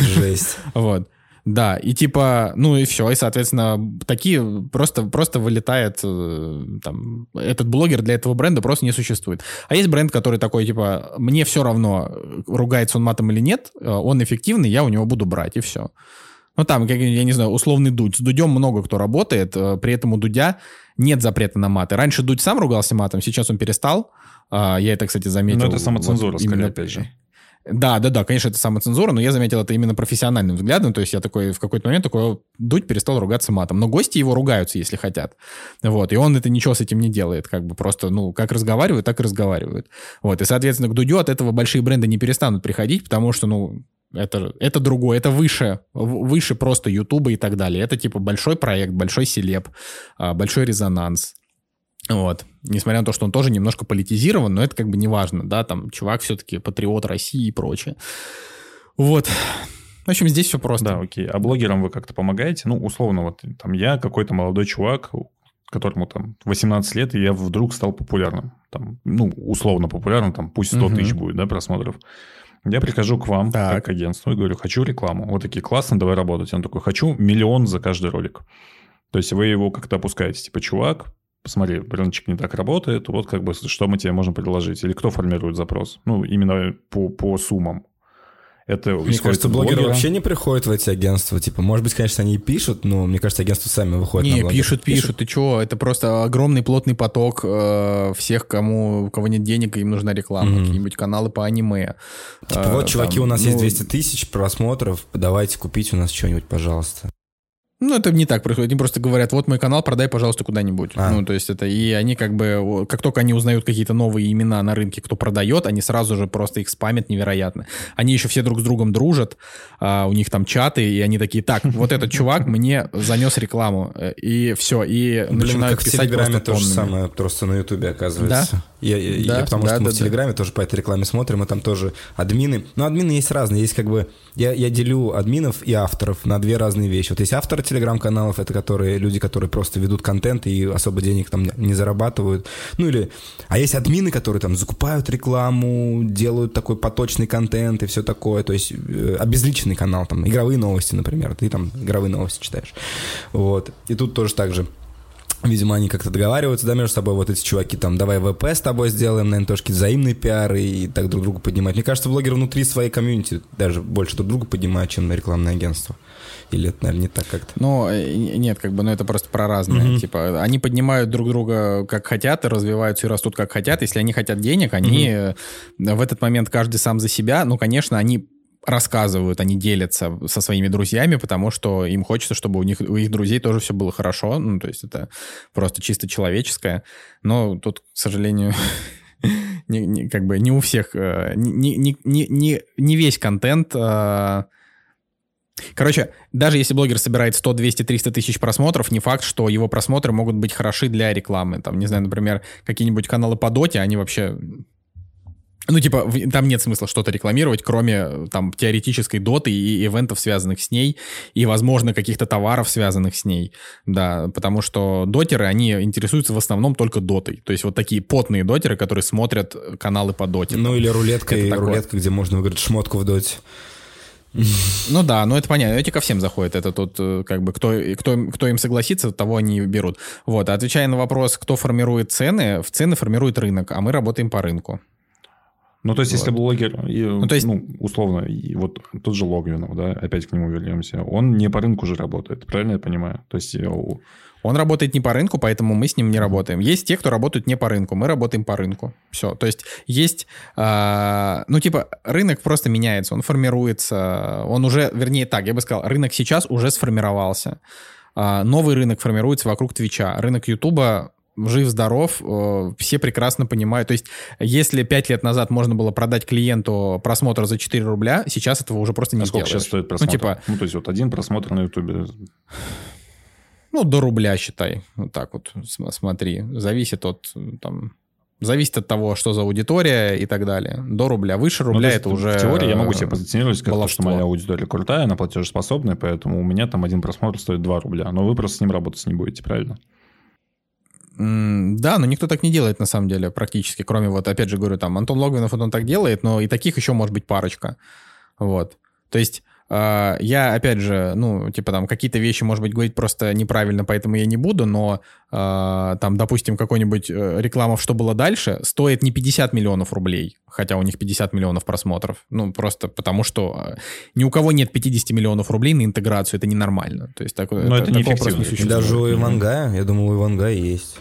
Жесть. Вот. Да, и типа, ну и все, и, соответственно, такие просто, просто вылетает, э, там, этот блогер для этого бренда просто не существует. А есть бренд, который такой, типа, мне все равно, ругается он матом или нет, э, он эффективный, я у него буду брать, и все. Ну, там, как, я не знаю, условный Дудь. С Дудем много кто работает, э, при этом у Дудя нет запрета на маты. Раньше Дудь сам ругался матом, сейчас он перестал. А, я это, кстати, заметил. Но это самоцензура, вот, скорее, именно, опять же. Да, да, да, конечно, это самоцензура, но я заметил это именно профессиональным взглядом, то есть я такой в какой-то момент такой, Дудь перестал ругаться матом, но гости его ругаются, если хотят, вот, и он это ничего с этим не делает, как бы просто, ну, как разговаривают, так и разговаривают, вот, и, соответственно, к Дудю от этого большие бренды не перестанут приходить, потому что, ну, это, это другое, это выше, выше просто Ютуба и так далее, это типа большой проект, большой селеп, а, большой резонанс, вот. Несмотря на то, что он тоже немножко политизирован, но это как бы не важно, да, там чувак все-таки патриот России и прочее. Вот. В общем, здесь все просто. Да, окей. А блогерам вы как-то помогаете? Ну, условно, вот там я какой-то молодой чувак, которому там 18 лет, и я вдруг стал популярным. Там, ну, условно популярным, там пусть 100 угу. тысяч будет, да, просмотров. Я прихожу к вам, так. как к агентству, и говорю, хочу рекламу. Вот такие, классно, давай работать. Он такой, хочу миллион за каждый ролик. То есть вы его как-то опускаете, типа, чувак, посмотри, рыночек не так работает, вот как бы что мы тебе можем предложить. Или кто формирует запрос? Ну, именно по, по суммам. Это мне кажется, блогеры блогера. вообще не приходят в эти агентства. Типа, может быть, конечно, они и пишут, но мне кажется, агентства сами выходят не, на пишут, пишут, пишут. Ты чего? Это просто огромный плотный поток э, всех, кому, у кого нет денег, им нужна реклама. Mm-hmm. Какие-нибудь каналы по аниме. Типа, э, вот, чуваки, там, у нас ну... есть 200 тысяч просмотров, давайте купить у нас что-нибудь, пожалуйста. Ну, это не так происходит. Они просто говорят, вот мой канал, продай, пожалуйста, куда-нибудь. А. Ну, то есть это... И они как бы... Как только они узнают какие-то новые имена на рынке, кто продает, они сразу же просто их спамят невероятно. Они еще все друг с другом дружат, а, у них там чаты, и они такие, так, вот этот чувак мне занес рекламу. И все, и Блин, начинают как писать в Телеграме то же самое, просто на Ютубе, оказывается. Да? Я, я, да, я, потому да, что да, мы в Телеграме да. тоже по этой рекламе смотрим, и там тоже админы. Но админы есть разные. Есть как бы... Я, я делю админов и авторов на две разные вещи. Вот есть авторы телеграм-каналов, это которые люди, которые просто ведут контент и особо денег там не зарабатывают. Ну или... А есть админы, которые там закупают рекламу, делают такой поточный контент и все такое. То есть э, обезличенный канал, там, игровые новости, например. Ты там игровые новости читаешь. Вот. И тут тоже так же. Видимо, они как-то договариваются, да, между собой, вот эти чуваки там, давай ВП с тобой сделаем, наверное, тоже взаимный пиар и так друг друга поднимать. Мне кажется, блогеры внутри своей комьюнити даже больше друг друга поднимают, чем на рекламное агентство. Или это, наверное, не так как-то? Ну, э, нет, как бы, ну, это просто про разные. Mm-hmm. Типа, они поднимают друг друга как хотят и развиваются и растут как хотят. Если они хотят денег, они mm-hmm. в этот момент каждый сам за себя. Ну, конечно, они рассказывают, они делятся со своими друзьями, потому что им хочется, чтобы у них у их друзей тоже все было хорошо. Ну, то есть это просто чисто человеческое. Но тут, к сожалению, не, не, как бы не у всех, э, не, не, не, не, не весь контент. Э, короче, даже если блогер собирает 100, 200, 300 тысяч просмотров, не факт, что его просмотры могут быть хороши для рекламы. Там, не знаю, например, какие-нибудь каналы по доте, они вообще ну, типа, там нет смысла что-то рекламировать, кроме там теоретической доты и ивентов, связанных с ней, и, возможно, каких-то товаров, связанных с ней. Да, потому что дотеры, они интересуются в основном только дотой. То есть вот такие потные дотеры, которые смотрят каналы по доте. Ну, или рулетка, и рулетка, где можно выиграть шмотку в доте. Ну да, ну это понятно, эти ко всем заходят, это тут э, как бы кто, кто, кто им согласится, того они берут. Вот, отвечая на вопрос, кто формирует цены, в цены формирует рынок, а мы работаем по рынку. Ну, то есть, вот. если блогер, и, ну, то есть... ну, условно, вот тот же Логвинов, да, опять к нему вернемся, он не по рынку же работает, правильно я понимаю? То есть... Он работает не по рынку, поэтому мы с ним не работаем. Есть те, кто работают не по рынку, мы работаем по рынку. Все. То есть есть, э, ну типа рынок просто меняется, он формируется, он уже, вернее так, я бы сказал, рынок сейчас уже сформировался. Э, новый рынок формируется вокруг Твича. Рынок Ютуба жив-здоров, э, все прекрасно понимают. То есть, если 5 лет назад можно было продать клиенту просмотр за 4 рубля, сейчас этого уже просто не а сколько сделаешь. сейчас стоит ну, просмотр? Ну, типа... ну, то есть, вот один просмотр на Ютубе... Ну, до рубля, считай. Вот так вот, смотри. Зависит от, там, Зависит от того, что за аудитория и так далее. До рубля. Выше ну, рубля ну, это уже... В теории я могу себе позиционировать как то, что моя аудитория крутая, она платежеспособная, поэтому у меня там один просмотр стоит 2 рубля. Но вы просто с ним работать не будете, правильно? Да, но никто так не делает на самом деле практически, кроме вот, опять же говорю, там Антон Логвинов, он так делает, но и таких еще может быть парочка. Вот. То есть я, опять же, ну, типа там какие-то вещи, может быть, говорить просто неправильно, поэтому я не буду, но uh, там, допустим, какой-нибудь uh, реклама «Что было дальше» стоит не 50 миллионов рублей, хотя у них 50 миллионов просмотров. Ну, просто потому что ни у кого нет 50 миллионов рублей на интеграцию, это ненормально. То есть так, но это, это не просто не. Даже у Ивангая, я думаю, у Ивангая есть.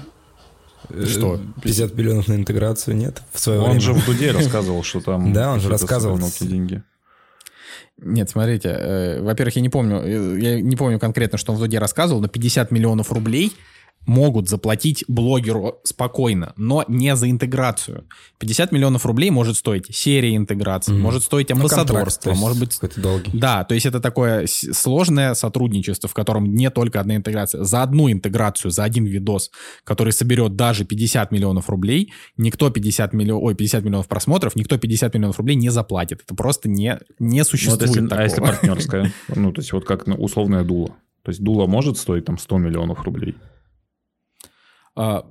Что? 50 миллионов на интеграцию нет? В свое он время. же в Дуде рассказывал, что там... Да, он же рассказывал. деньги. Нет, смотрите, э, во-первых, я не помню, э, я не помню конкретно, что он в Дуде рассказывал, но 50 миллионов рублей могут заплатить блогеру спокойно, но не за интеграцию. 50 миллионов рублей может стоить серия интеграции, mm-hmm. может стоить амбассадорство, ну, может быть... долгий. Да, то есть это такое сложное сотрудничество, в котором не только одна интеграция. За одну интеграцию, за один видос, который соберет даже 50 миллионов рублей, никто 50 миллионов, ой, 50 миллионов просмотров, никто 50 миллионов рублей не заплатит. Это просто не, не существует ну, вот если, такого. А если партнерская? Ну, то есть вот как условная дула. То есть дула может стоить там 100 миллионов рублей? А,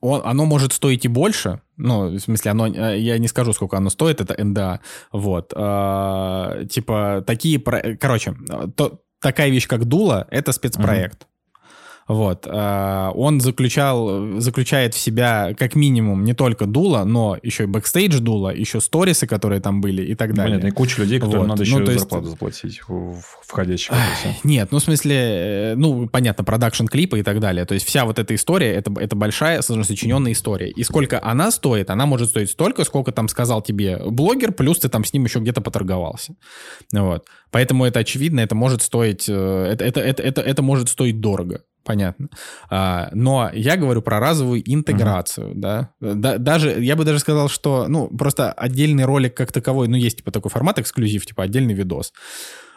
он, оно может стоить и больше, ну, в смысле, оно, э, я не скажу, сколько оно стоит, это NDA, вот, а, типа, такие, короче, то, такая вещь, как дуло, это спецпроект. Вот. А, он заключал, заключает в себя как минимум не только дуло, но еще и бэкстейдж дуло, еще сторисы, которые там были и так далее. Понятно, и куча людей, которым вот. надо еще ну, есть... зарплату заплатить входящих. Нет, ну в смысле, э, ну понятно, продакшн клипы и так далее. То есть вся вот эта история, это, это большая, сочиненная история. И сколько она стоит, она может стоить столько, сколько там сказал тебе блогер, плюс ты там с ним еще где-то поторговался. Вот. Поэтому это очевидно, это может стоить, э, это, это, это, это, это может стоить дорого понятно. А, но я говорю про разовую интеграцию, uh-huh. да? да. Даже, я бы даже сказал, что, ну, просто отдельный ролик как таковой, ну, есть типа такой формат эксклюзив, типа отдельный видос.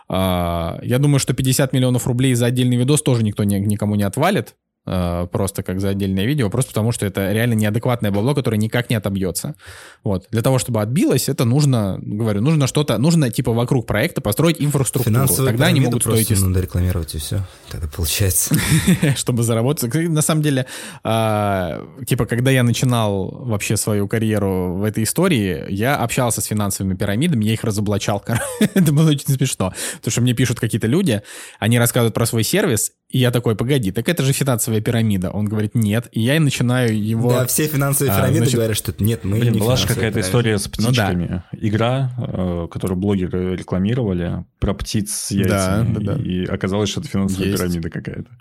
А, я думаю, что 50 миллионов рублей за отдельный видос тоже никто не, никому не отвалит, просто как за отдельное видео, просто потому что это реально неадекватное бабло, которое никак не отобьется. Вот. Для того, чтобы отбилось, это нужно, говорю, нужно что-то, нужно типа вокруг проекта построить инфраструктуру. Финансовую Тогда они могут стоить... Просто надо рекламировать и все. Тогда получается. Чтобы заработать. На самом деле, а, типа, когда я начинал вообще свою карьеру в этой истории, я общался с финансовыми пирамидами, я их разоблачал. это было очень смешно. Потому что мне пишут какие-то люди, они рассказывают про свой сервис, и я такой, погоди, так это же финансовая пирамида. Он говорит, нет. И я начинаю его... Да, все финансовые а, пирамиды значит... говорят, что нет, мы Блин, не была же какая-то история с птичками. Ну, да. Игра, э, которую блогеры рекламировали, про птиц с яйцами. Да, да, да. И оказалось, что это финансовая Есть. пирамида какая-то.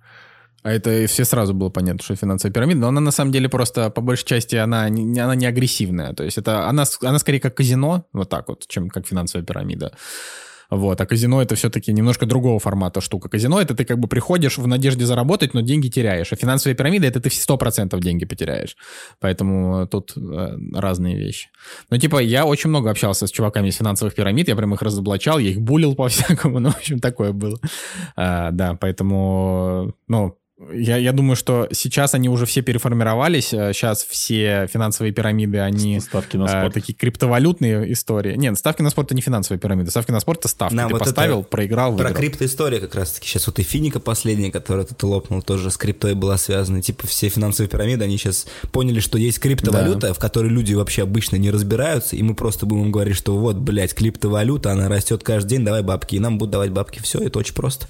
А это все сразу было понятно, что финансовая пирамида, но она на самом деле просто по большей части она не, она не агрессивная, то есть это она, она скорее как казино, вот так вот, чем как финансовая пирамида. Вот. А казино это все-таки немножко другого формата штука. Казино это ты как бы приходишь в надежде заработать, но деньги теряешь. А финансовая пирамида это ты 100% деньги потеряешь. Поэтому тут э, разные вещи. Но типа я очень много общался с чуваками из финансовых пирамид, я прям их разоблачал, я их булил по-всякому, ну, в общем, такое было. А, да, поэтому, ну, я, я думаю, что сейчас они уже все переформировались. Сейчас э, все финансовые пирамиды, они ставки на э, спорт. Э, такие криптовалютные истории. Нет, ставки на спорт это не финансовые пирамиды. Ставки на спорт это ставки. Нам Ты вот поставил, проиграл, выиграл. Про криптоистория как раз-таки. Сейчас вот и Финика последняя, которая тут лопнула, тоже с криптой была связана. Типа все финансовые пирамиды, они сейчас поняли, что есть криптовалюта, да. в которой люди вообще обычно не разбираются, и мы просто будем говорить, что вот, блядь, криптовалюта, она растет каждый день, давай бабки. И нам будут давать бабки. Все, это очень просто.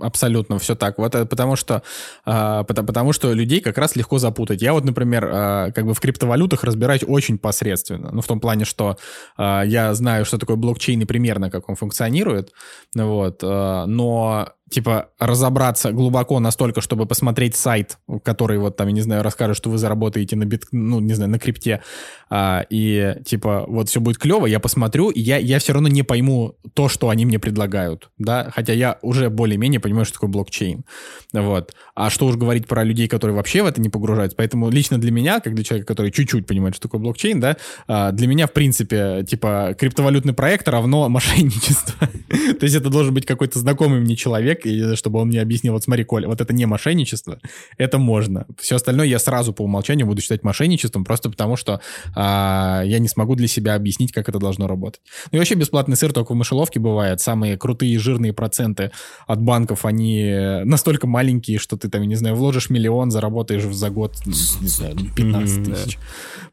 Абсолютно, все так. Вот потому что а, потому, что людей как раз легко запутать. Я вот, например, а, как бы в криптовалютах разбираюсь очень посредственно. Ну, в том плане, что а, я знаю, что такое блокчейн и примерно как он функционирует. Вот. Но типа, разобраться глубоко настолько, чтобы посмотреть сайт, который вот там, я не знаю, расскажет, что вы заработаете на бит, ну, не знаю, на крипте, а, и, типа, вот все будет клево, я посмотрю, и я, я все равно не пойму то, что они мне предлагают, да, хотя я уже более-менее понимаю, что такое блокчейн, вот. А что уж говорить про людей, которые вообще в это не погружаются, поэтому лично для меня, как для человека, который чуть-чуть понимает, что такое блокчейн, да, а, для меня, в принципе, типа, криптовалютный проект равно мошенничество. То есть это должен быть какой-то знакомый мне человек, человек, и чтобы он мне объяснил, вот смотри, Коля, вот это не мошенничество, это можно. Все остальное я сразу по умолчанию буду считать мошенничеством, просто потому что а, я не смогу для себя объяснить, как это должно работать. Ну и вообще бесплатный сыр только в мышеловке бывает. Самые крутые жирные проценты от банков, они настолько маленькие, что ты там, не знаю, вложишь миллион, заработаешь за год, не знаю, 15 тысяч.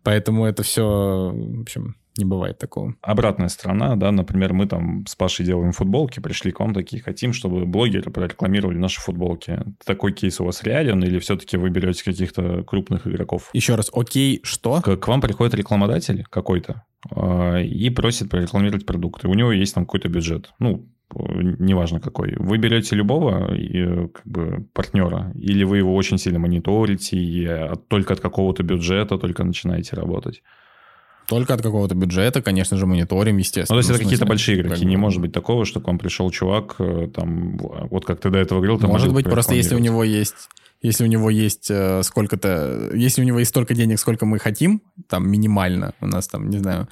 Поэтому это все, в общем, не бывает такого. Обратная сторона, да, например, мы там с Пашей делаем футболки, пришли к вам такие, хотим, чтобы блогеры прорекламировали наши футболки. Такой кейс у вас реален или все-таки вы берете каких-то крупных игроков? Еще раз, окей, что? К, к вам приходит рекламодатель какой-то э, и просит прорекламировать продукты. У него есть там какой-то бюджет. Ну, неважно какой. Вы берете любого и, как бы, партнера, или вы его очень сильно мониторите, и только от какого-то бюджета только начинаете работать? Только от какого-то бюджета, конечно же, мониторим, естественно. Ну, то есть это какие-то большие игроки. Не может быть такого, что к вам пришел чувак, э, там, вот как ты до этого говорил, там Может быть, просто если у него есть если у него есть э, сколько-то, если у него есть столько денег, сколько мы хотим, там минимально, у нас там, не знаю,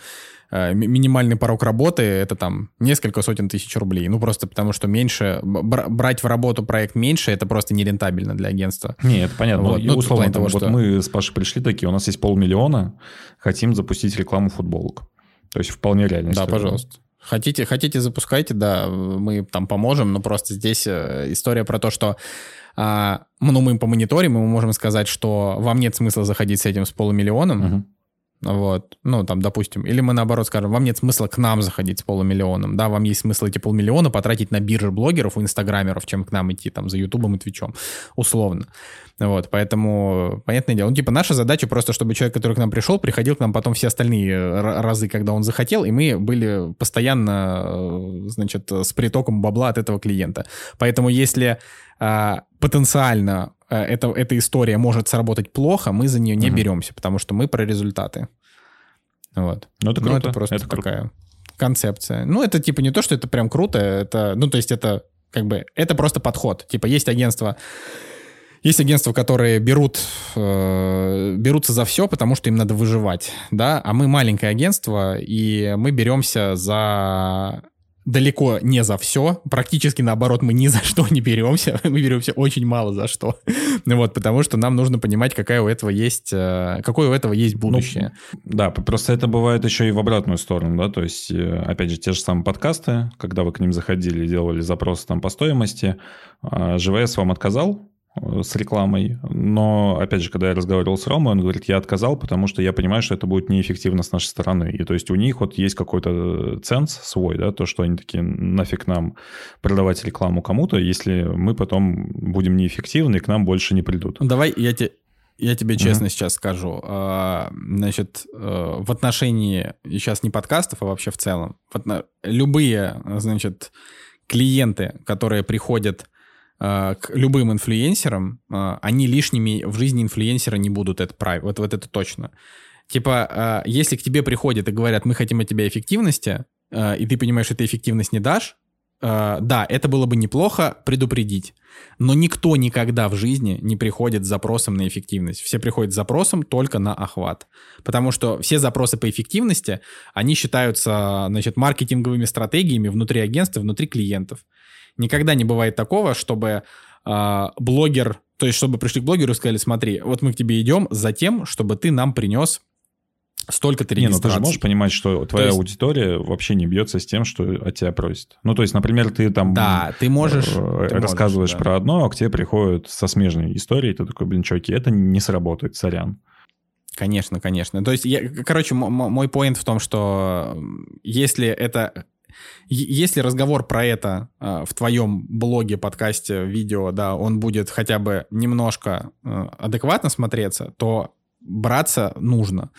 Э, минимальный порог работы это там несколько сотен тысяч рублей. Ну, просто потому что меньше, брать в работу проект меньше, это просто нерентабельно для агентства. Нет, понятно. Вот, ну, условно, того, вот что... мы с Пашей пришли такие, у нас есть полмиллиона, хотим запустить рекламу футболок. То есть вполне реально. Да, пожалуйста. Хотите, хотите, запускайте, да, мы там поможем, но просто здесь э, история про то, что а, ну, мы по мониторим, и мы можем сказать, что вам нет смысла заходить с этим с полумиллионом, угу. Вот, ну, там, допустим, или мы наоборот скажем, вам нет смысла к нам заходить с полумиллионом, да, вам есть смысл эти полмиллиона потратить на биржи блогеров и инстаграмеров, чем к нам идти там за Ютубом и Твичом, условно. Вот, поэтому, понятное дело, ну, типа, наша задача просто, чтобы человек, который к нам пришел, приходил к нам потом все остальные разы, когда он захотел, и мы были постоянно, э, значит, с притоком бабла от этого клиента. Поэтому если потенциально Э, это, эта история может сработать плохо, мы за нее не угу. беремся, потому что мы про результаты. Вот. Ну, это круто. Ну, это просто это такая круто. концепция. Ну, это типа не то, что это прям круто, это, ну, то есть это как бы, это просто подход. Типа есть агентства, есть агентства, которые берут, э, берутся за все, потому что им надо выживать, да, а мы маленькое агентство, и мы беремся за далеко не за все. Практически наоборот, мы ни за что не беремся. мы беремся очень мало за что. вот, потому что нам нужно понимать, какая у этого есть, э, какое у этого есть будущее. Ну, да, просто это бывает еще и в обратную сторону, да, то есть, э, опять же, те же самые подкасты, когда вы к ним заходили, делали запросы там по стоимости, ЖВС вам отказал, с рекламой. Но, опять же, когда я разговаривал с Ромой, он говорит, я отказал, потому что я понимаю, что это будет неэффективно с нашей стороны. И то есть у них вот есть какой-то ценз свой, да, то, что они такие, нафиг нам продавать рекламу кому-то, если мы потом будем неэффективны и к нам больше не придут. Давай я тебе я тебе честно mm-hmm. сейчас скажу. А, значит, э, в отношении сейчас не подкастов, а вообще в целом, любые, значит, клиенты, которые приходят Э, к любым инфлюенсерам, э, они лишними в жизни инфлюенсера не будут, это правильно, вот, вот это точно. Типа, э, если к тебе приходят и говорят, мы хотим от тебя эффективности, и ты понимаешь, что ты эффективность не дашь, да, это было бы неплохо предупредить. Но никто никогда в жизни не приходит с запросом на эффективность. Все приходят с запросом только на охват. Потому что все запросы по эффективности, они считаются, значит, маркетинговыми стратегиями внутри агентства, внутри клиентов. Никогда не бывает такого, чтобы э, блогер, то есть чтобы пришли к блогеру и сказали, смотри, вот мы к тебе идем за тем, чтобы ты нам принес столько-то регистраций. Не, ну ты же можешь понимать, что твоя есть... аудитория вообще не бьется с тем, что от тебя просят. Ну, то есть, например, ты там... Да, ты можешь... Э, ты рассказываешь можешь, да. про одно, а к тебе приходят со смежной историей, ты такой, блин, чуваки, это не сработает, сорян. Конечно, конечно. То есть, я, короче, мой поинт в том, что если это если разговор про это э, в твоем блоге, подкасте, видео, да, он будет хотя бы немножко э, адекватно смотреться, то браться нужно.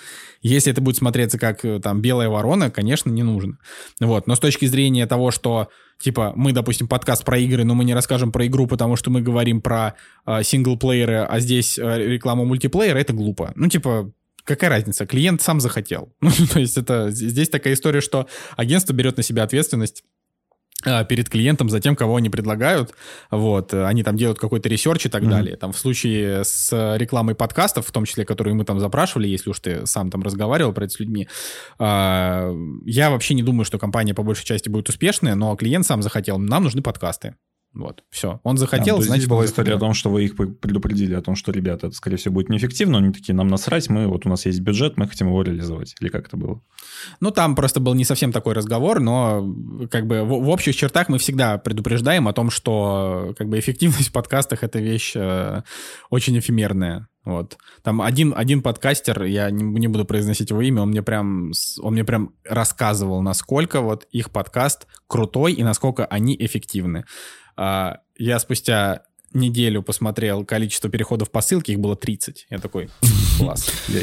Если это будет смотреться как э, там белая ворона, конечно, не нужно. Вот. Но с точки зрения того, что типа мы, допустим, подкаст про игры, но мы не расскажем про игру, потому что мы говорим про э, синглплееры, а здесь э, реклама мультиплеера, это глупо. Ну, типа, какая разница? Клиент сам захотел. Ну, то есть это здесь такая история, что агентство берет на себя ответственность а, перед клиентом за тем, кого они предлагают. Вот. Они там делают какой-то research и так mm-hmm. далее. Там в случае с рекламой подкастов, в том числе, которые мы там запрашивали, если уж ты сам там разговаривал про это с людьми, а, я вообще не думаю, что компания по большей части будет успешная, но клиент сам захотел, нам нужны подкасты. Вот, все. Он захотел, а, значит... Здесь была история о том, что вы их предупредили о том, что, ребята, это, скорее всего, будет неэффективно. Они такие, нам насрать, мы, вот у нас есть бюджет, мы хотим его реализовать. Или как это было? Ну, там просто был не совсем такой разговор, но как бы в, в общих чертах мы всегда предупреждаем о том, что как бы эффективность в подкастах — это вещь э, очень эфемерная. Вот. Там один, один подкастер, я не, не буду произносить его имя, он мне прям, он мне прям рассказывал, насколько вот их подкаст крутой и насколько они эффективны. А, я спустя неделю посмотрел количество переходов по ссылке, их было 30. Я такой, класс. Я,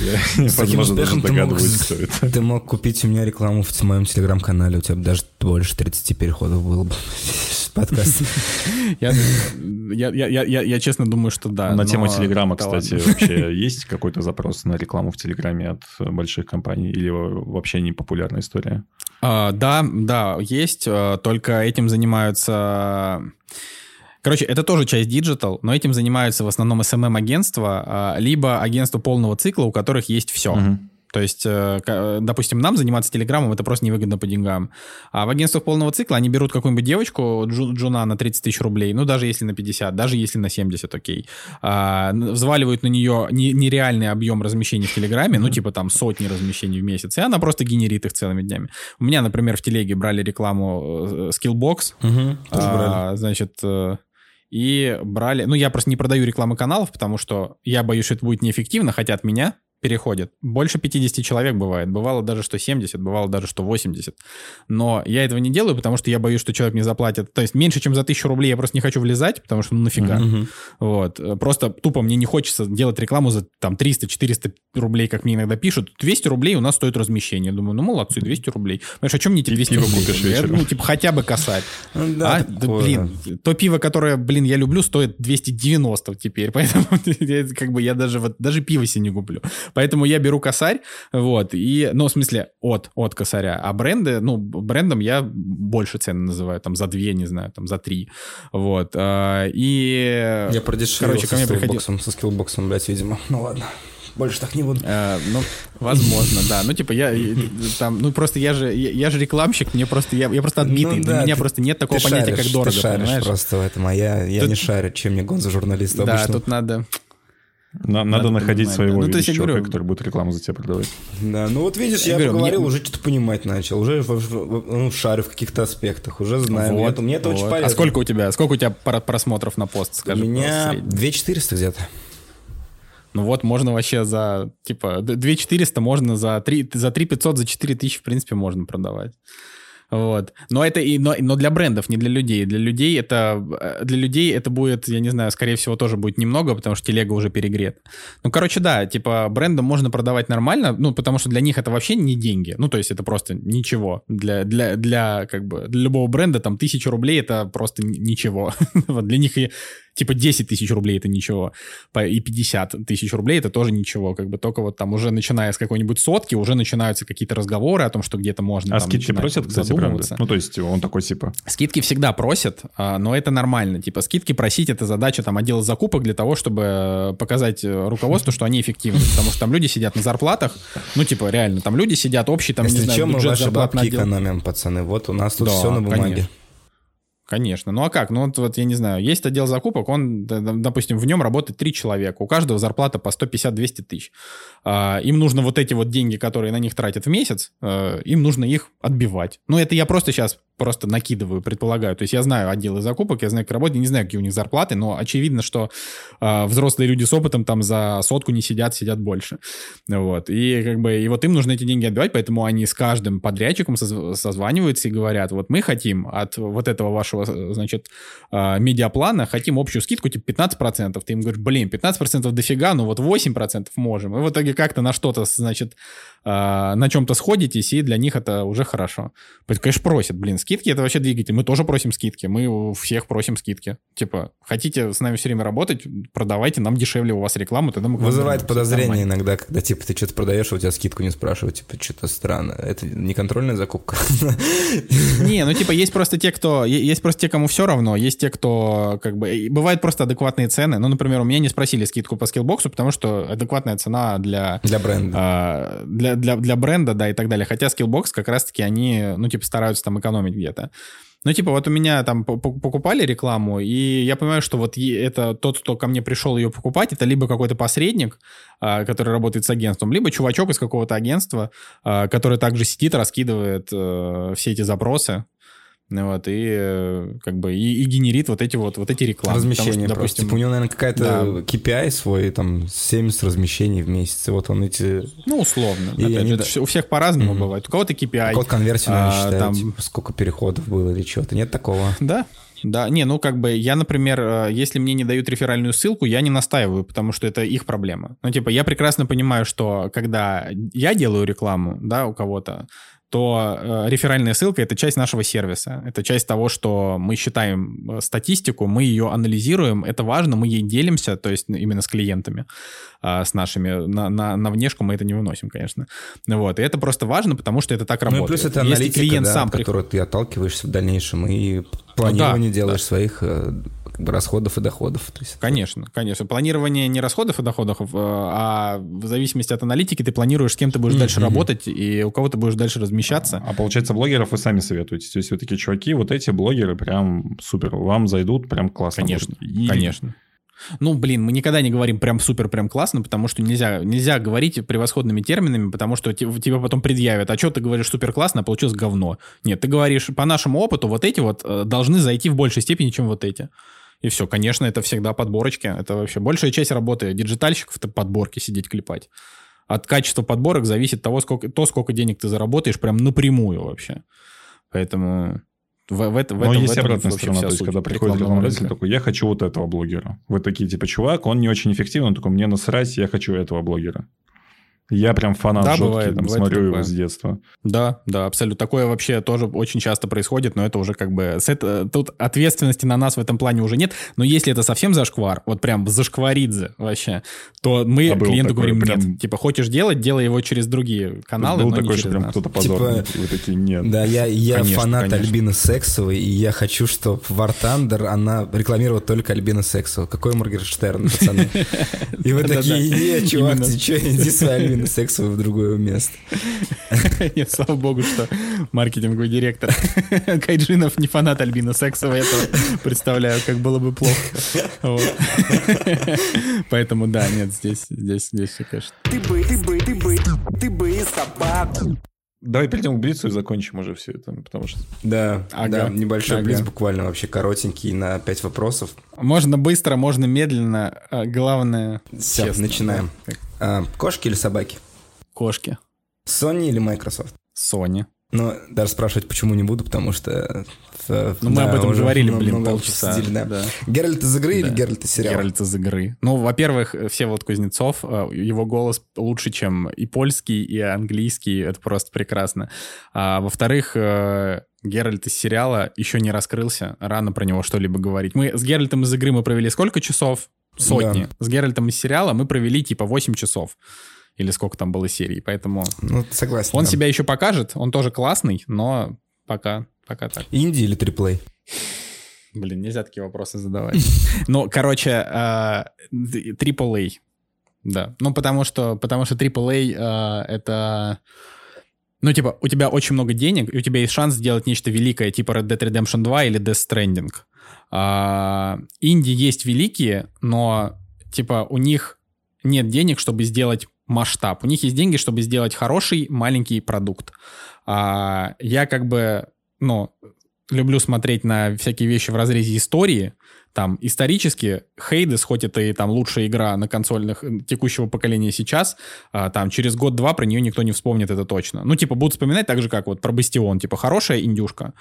возможно, даже догадываюсь, кто это. Ты мог купить у меня рекламу в моем телеграм-канале, у тебя даже больше 30 переходов было бы подкаст. Я, я, я, я, я честно думаю, что да. На тему Телеграма, кстати, вообще есть какой-то запрос на рекламу в Телеграме от больших компаний или вообще не популярная история? А, да, да, есть, а, только этим занимаются... Короче, это тоже часть digital, но этим занимаются в основном SMM-агентства, а, либо агентства полного цикла, у которых есть все. Угу. То есть, э, э, допустим, нам заниматься Телеграмом это просто невыгодно по деньгам. А в агентствах полного цикла они берут какую-нибудь девочку, джуна, на 30 тысяч рублей, ну, даже если на 50, даже если на 70, окей. А, взваливают на нее нереальный объем размещений в Телеграме, ну, типа там сотни размещений в месяц, и она просто генерит их целыми днями. У меня, например, в Телеге брали рекламу э, Skillbox, угу, а, значит, и брали... Ну, я просто не продаю рекламы каналов, потому что я боюсь, что это будет неэффективно, хотя от меня переходит. Больше 50 человек бывает. Бывало даже, что 70, бывало даже, что 80. Но я этого не делаю, потому что я боюсь, что человек мне заплатит. То есть меньше, чем за 1000 рублей я просто не хочу влезать, потому что ну нафига. Uh-huh. Вот. Просто тупо мне не хочется делать рекламу за там 300-400 рублей, как мне иногда пишут. 200 рублей у нас стоит размещение. Думаю, ну молодцы, 200 рублей. Понимаешь, о чем мне эти 200 рублей? Купишь я, ну, типа, хотя бы косарь. Ну да, а? да, блин, то пиво, которое, блин, я люблю, стоит 290 теперь. Поэтому как бы я даже, вот, даже пиво себе не куплю. Поэтому я беру косарь, вот, и, ну, в смысле, от, от косаря. А бренды, ну, брендом я больше цены называю, там, за две, не знаю, там, за три, вот. А, и... Я продешевил Короче, ко мне приходил... со скиллбоксом, блядь, видимо. Ну, ладно больше так не буду. А, ну, возможно, да. Ну, типа, я там, ну, просто я же, я, я же рекламщик, мне просто, я, я просто отбитый. Ну, да, Для меня ты, просто нет такого понятия, шаришь, как дорого, ты шаришь понимаешь? просто в этом, а я, я тут, не шарю, чем мне гонза журналист Да, обычно. тут надо... На, надо, надо находить понимать, своего да. ну, то есть я говорю, который будет рекламу за тебя продавать. Да, ну вот видишь, я, я говорю, поговорил, мне... уже что-то понимать начал, уже в, в, ну, шарю в каких-то аспектах, уже знаю. Вот, мне это вот. очень полезно. А сколько у тебя, сколько у тебя просмотров на пост, скажи? У меня 2400 где-то. Ну вот, можно вообще за, типа, 2400 можно за 3, за 3 500, за 4 тысячи, в принципе, можно продавать. Вот. Но это и, но, но для брендов, не для людей. Для людей это, э, для людей это будет, я не знаю, скорее всего, тоже будет немного, потому что телега уже перегрет. Ну, короче, да, типа брендам можно продавать нормально, ну, потому что для них это вообще не деньги. Ну, то есть это просто ничего. Для, для, для, как бы, для любого бренда там тысяча рублей это просто ничего. вот для них и типа 10 тысяч рублей это ничего, и 50 тысяч рублей это тоже ничего, как бы только вот там уже начиная с какой-нибудь сотки, уже начинаются какие-то разговоры о том, что где-то можно А скидки просят, кстати, правда? Ну, то есть он такой типа... Скидки всегда просят, а, но это нормально, типа скидки просить это задача там отдела закупок для того, чтобы показать э, руководству, что они эффективны, потому что там люди сидят на зарплатах, ну, типа, реально, там люди сидят общий, там, Если не знаю, бюджет мы ваши бабки экономим, пацаны, вот у нас тут да, все на бумаге. Конечно. Конечно. Ну а как? Ну вот, вот я не знаю, есть отдел закупок, он, допустим, в нем работает три человека, у каждого зарплата по 150-200 тысяч. А, им нужно вот эти вот деньги, которые на них тратят в месяц, а, им нужно их отбивать. Ну это я просто сейчас просто накидываю, предполагаю. То есть я знаю отделы закупок, я знаю, как работать, не знаю, какие у них зарплаты, но очевидно, что э, взрослые люди с опытом там за сотку не сидят, сидят больше. Вот. И как бы, и вот им нужно эти деньги отбивать, поэтому они с каждым подрядчиком созваниваются и говорят, вот мы хотим от вот этого вашего, значит, э, медиаплана, хотим общую скидку, типа 15%. Ты им говоришь, блин, 15% дофига, ну вот 8% можем. И в итоге как-то на что-то, значит, э, на чем-то сходитесь, и для них это уже хорошо. Конечно, просят, блин, скидки это вообще двигатель. Мы тоже просим скидки. Мы у всех просим скидки. Типа, хотите с нами все время работать, продавайте, нам дешевле у вас рекламу, тогда мы Вызывает подозрение иногда, когда типа ты что-то продаешь, а у тебя скидку не спрашивают, типа, что-то странно. Это не контрольная закупка. Не, ну типа есть просто те, кто... Есть просто те, кому все равно, есть те, кто как бы... Бывают просто адекватные цены. Ну, например, у меня не спросили скидку по Skillbox у, потому что адекватная цена для... Для бренда. А, для, для, для бренда, да, и так далее. Хотя Skillbox как раз-таки они, ну, типа, стараются там экономить где-то. Ну, типа, вот у меня там покупали рекламу, и я понимаю, что вот это тот, кто ко мне пришел ее покупать, это либо какой-то посредник, а, который работает с агентством, либо чувачок из какого-то агентства, а, который также сидит, раскидывает э, все эти запросы вот, и э, как бы и, и генерит вот эти вот, вот эти рекламы. Размещение что, допустим, Типа у него, наверное, какая-то да. KPI свой, там, 70 размещений в месяц, и вот он эти... Ну, условно. И Опять они... же, у всех по-разному mm-hmm. бывает. У кого-то KPI. У кого-то конверсию, а, там... типа, сколько переходов было или чего-то. Нет такого? Да, да, не, ну как бы я, например, э, если мне не дают реферальную ссылку, я не настаиваю, потому что это их проблема. Ну типа я прекрасно понимаю, что когда я делаю рекламу, да, у кого-то, то э, реферальная ссылка — это часть нашего сервиса. Это часть того, что мы считаем э, статистику, мы ее анализируем, это важно, мы ей делимся, то есть именно с клиентами, э, с нашими. На, на, на внешку мы это не выносим, конечно. Вот. И это просто важно, потому что это так работает. Ну и плюс это аналитика, Если клиент да, сам от которой ты отталкиваешься в дальнейшем, и планирование ну, да, делаешь да. своих как бы расходов и доходов. То есть... Конечно, конечно. Планирование не расходов и доходов, э, а в зависимости от аналитики ты планируешь, с кем ты будешь mm-hmm. дальше работать и у кого ты будешь дальше размещаться. А, а получается, блогеров вы сами советуете. То есть вы такие чуваки, вот эти блогеры прям супер, вам зайдут прям классно. Конечно, и... конечно. Ну, блин, мы никогда не говорим прям супер, прям классно, потому что нельзя, нельзя говорить превосходными терминами, потому что тебе потом предъявят, а что ты говоришь супер классно, а получилось говно. Нет, ты говоришь, по нашему опыту, вот эти вот э, должны зайти в большей степени, чем вот эти. И все, конечно, это всегда подборочки. Это вообще большая часть работы диджитальщиков — это подборки сидеть клепать. От качества подборок зависит того, сколько, то, сколько денег ты заработаешь прям напрямую вообще. Поэтому в, в, в, Но этом, есть в этом обратная сторона, то есть когда приходит рекламодатель такой, я хочу вот этого блогера. Вы такие, типа, чувак, он не очень эффективный, он такой, мне насрать, я хочу этого блогера. Я прям фанат да, жесткий, бывает, там, бывает смотрю такое. его с детства. Да, да, абсолютно. Такое вообще тоже очень часто происходит, но это уже как бы... С это, тут ответственности на нас в этом плане уже нет, но если это совсем зашквар, вот прям зашкваридзе вообще, то мы А клиенту такой говорим, прям- нет, типа, хочешь делать, делай его через другие каналы, Был но не такой, через что прям нас. кто-то позорный. Типа- Вы такие, нет. Да, я, я Конечно, фанат конечно. Альбины Сексовой, и я хочу, чтобы War Thunder, она рекламировала только Альбина Сексову. Какой Моргенштерн, пацаны? И вы такие, не, чувак, ты что, иди своей Альбины Сексовой в другое место. Нет, слава богу, что маркетинговый директор Кайджинов не фанат Альбина Сексова, я представляю, как было бы плохо. Поэтому да, нет, здесь, здесь, здесь все, конечно. Ты бы, ты бы, ты бы, ты бы и собаку. Давай перейдем к Блицу и закончим уже все это, потому что... Да, Ага. да, небольшой Ага. блиц, буквально вообще коротенький, на пять вопросов. Можно быстро, можно медленно, а главное... Все, честно, начинаем. да. А, кошки или собаки? Кошки. Sony или Microsoft? Sony. Но даже спрашивать почему не буду, потому что... э, Ну, мы да, об этом уже говорили, блин, полчаса. да. Да. Геральт из игры или Да. Геральт из сериала? Геральт из игры. Ну, во-первых, Всеволод Кузнецов, э, его голос лучше, чем и польский, и английский. Это просто прекрасно. А, во-вторых, э, Геральт из сериала еще не раскрылся. Рано про него что-либо говорить. Мы с Геральтом из игры мы провели сколько часов? Сотни. С Геральтом из сериала мы провели типа 8 часов. Или сколько там было серий. Поэтому Ну, согласен. он да. себя еще покажет. Он тоже классный, но пока, пока так. Инди или триплей? Блин, нельзя такие вопросы задавать. Ну, короче, э, AAA. Да. Ну, потому что, потому что AAA э, это... Ну, типа, у тебя очень много денег, и у тебя есть шанс сделать нечто великое, типа Red Dead Redemption 2 или Death Stranding. А, инди есть великие, но, типа, у них нет денег, чтобы сделать масштаб. У них есть деньги, чтобы сделать хороший маленький продукт. А, я как бы, ну, люблю смотреть на всякие вещи в разрезе истории. Там исторически Хейдес, хоть это и там лучшая игра на консольных текущего поколения сейчас, а, там через год-два про нее никто не вспомнит, это точно. Ну, типа, будут вспоминать так же, как вот про Бастион, типа, хорошая индюшка.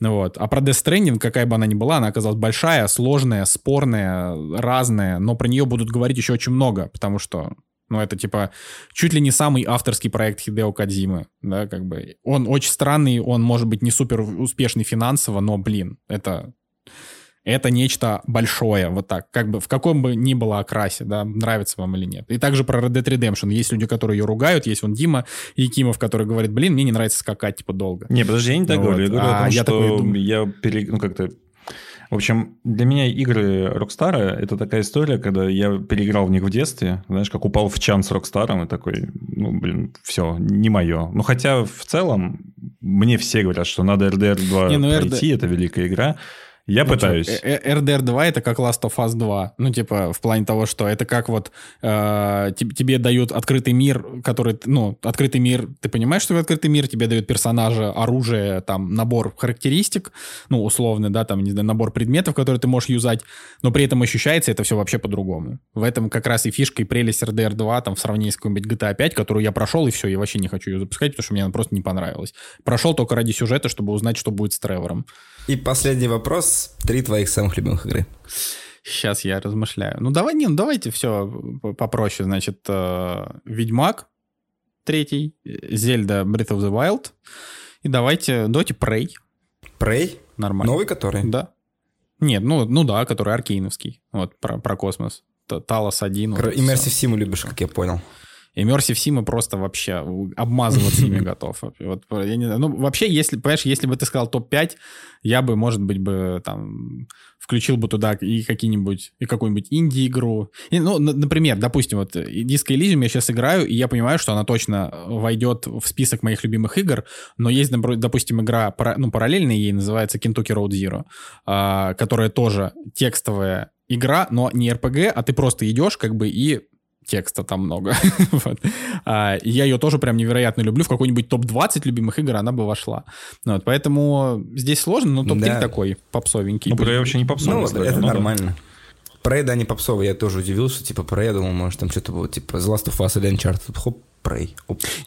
Ну Вот. А про Death Stranding, какая бы она ни была, она оказалась большая, сложная, спорная, разная, но про нее будут говорить еще очень много, потому что ну, это, типа, чуть ли не самый авторский проект Хидео Кодзимы, да, как бы. Он очень странный, он, может быть, не супер успешный финансово, но, блин, это... Это нечто большое, вот так, как бы в каком бы ни было окрасе, да, нравится вам или нет. И также про Red Dead Redemption. Есть люди, которые ее ругают, есть он Дима Якимов, который говорит, блин, мне не нравится скакать, типа, долго. Не, подожди, я не так Ну говорю. Я вот. говорю о А том, я что думаю. я пере... Ну, как-то... В общем, для меня игры Рокстара — это такая история, когда я переиграл в них в детстве, знаешь, как упал в чан с Рокстаром и такой, ну, блин, все, не мое. Ну, хотя в целом мне все говорят, что надо RDR 2 Не, ну, RD пройти, это великая игра. Я Ну, пытаюсь. чё, э- э- RDR 2 это как Last of Us 2. Ну, типа, в плане того, что это как вот э, тебе, дают открытый мир, который, ну, открытый мир, ты понимаешь, что это открытый мир, тебе дают персонажа, оружие, там, набор характеристик, ну, условно, да, там, не знаю, набор предметов, которые ты можешь юзать, но при этом ощущается это все вообще по-другому. В этом как раз и фишка, и прелесть RDR 2, там, в сравнении с какой-нибудь GTA 5, которую я прошел, и все, я вообще не хочу ее запускать, потому что мне она просто не понравилась. Прошел только ради сюжета, чтобы узнать, что будет с Тревором. И последний вопрос. Три твоих самых любимых игры. Сейчас я размышляю. Ну давай, не, ну давайте все попроще. Значит, э, Ведьмак третий, Зельда Breath of the Wild. И давайте, давайте Prey. Prey? Нормально. Новый который? Да. Нет, ну, ну да, который аркейновский. Вот, про, про космос. Талос 1. вот Immersive. Sim любишь, как я понял. Immersive Sim просто вообще обмазываться ими готов. Вот, я не. Ну, вообще, если, понимаешь, если бы ты сказал топ-5, я бы, может быть, бы там включил бы туда и какие-нибудь, и какую-нибудь инди-игру. И, ну, например, допустим, вот Disco Elysium я сейчас играю, и я понимаю, что она точно войдет в список моих любимых игр, но есть, допустим, игра, ну, параллельная ей, называется Kentucky Road Zero, а, которая тоже текстовая игра, но не RPG, а ты просто идешь как бы и текста там много. вот. а, я ее тоже прям невероятно люблю. В какой-нибудь топ-20 любимых игр она бы вошла. Вот, поэтому здесь сложно, но топ-3 да. такой попсовенький. Ну, Prey вообще не попсовый. Ну, это ну, нормально. Да. Prey, да, не попсовый. Я тоже удивился, типа, Prey, я думал, может, там что-то было, типа, The Last of Us или Uncharted. Хоп, Prey.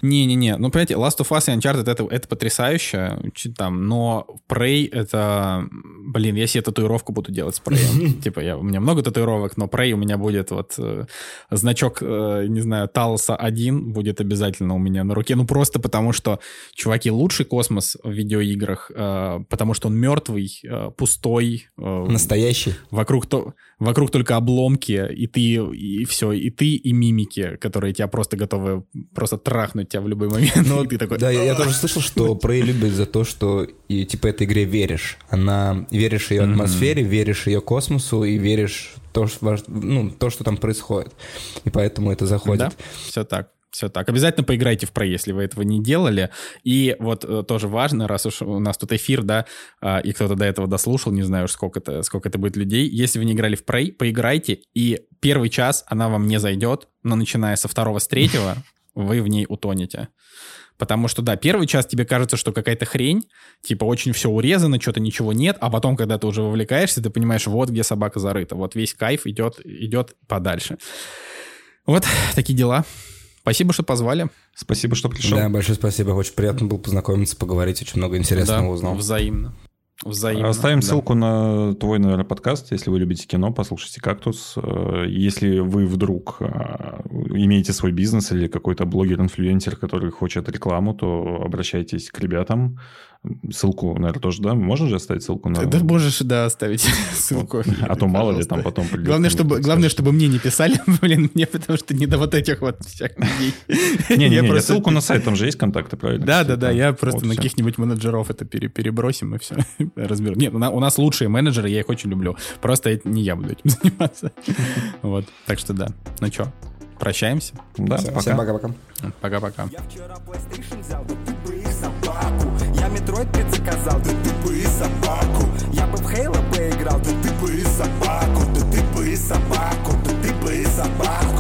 Не-не-не, ну, понимаете, Last of Us и Uncharted это, это потрясающе, там, но Prey это... Блин, я себе татуировку буду делать с Prey. Типа, я, у меня много татуировок, но Prey у меня будет вот э, значок, э, не знаю, Талоса 1 будет обязательно у меня на руке. Ну, просто потому что, чуваки, лучший космос в видеоиграх, э, потому что он мертвый, э, пустой. Э, Настоящий. Вокруг, то, вокруг только обломки, и ты, и все, и ты, и мимики, которые тебя просто готовы просто трахнуть тебя в любой момент. Ну, ты такой... Да, я, я тоже слышал, что Prey любит за то, что и, типа этой игре веришь. Она веришь ее атмосфере, mm-hmm. веришь ее космосу и веришь то, что, ну, то, что там происходит. И поэтому это заходит. Да, все так. Все так. Обязательно поиграйте в Prey, если вы этого не делали. И вот э, тоже важно, раз уж у нас тут эфир, да, э, и кто-то до этого дослушал, не знаю уж сколько это, сколько это будет людей. Если вы не играли в Prey, поиграйте, и первый час она вам не зайдет, но начиная со второго, с третьего, вы в ней утонете. Потому что, да, первый час тебе кажется, что какая-то хрень, типа очень все урезано, что-то ничего нет, а потом, когда ты уже вовлекаешься, ты понимаешь, вот где собака зарыта, вот весь кайф идет, идет подальше. Вот такие дела. Спасибо, что позвали. Спасибо, что пришел. Да, большое спасибо. Очень приятно было познакомиться, поговорить. Очень много интересного да, узнал. взаимно. Взаимно. Оставим да. ссылку на твой, наверное, подкаст, если вы любите кино, послушайте «Кактус». Э, если вы вдруг э, имеете свой бизнес или какой-то блогер-инфлюенсер, который хочет рекламу, то обращайтесь к ребятам. Ссылку, наверное, тоже, да? Можно же оставить ссылку на... Да можешь, да, оставить ссылку. А то мало ли там потом придет. Главное, чтобы, главное, чтобы мне не писали, блин, мне, потому что не до вот этих вот всяких людей. Не-не-не, ссылку на сайт, там же есть контакты, правильно? Да-да-да, я просто на каких-нибудь менеджеров это перебросим и все, разберем. Нет, у нас лучшие менеджеры, я их очень люблю. Просто не я буду этим заниматься. Вот, так что да. Ну что, прощаемся? Да, пока. пока-пока. Пока-пока. Детройт предзаказал, да ты бы и собаку. Я бы в Хейла поиграл, да ты бы и собаку Да ты бы и собаку, да ты бы и собаку.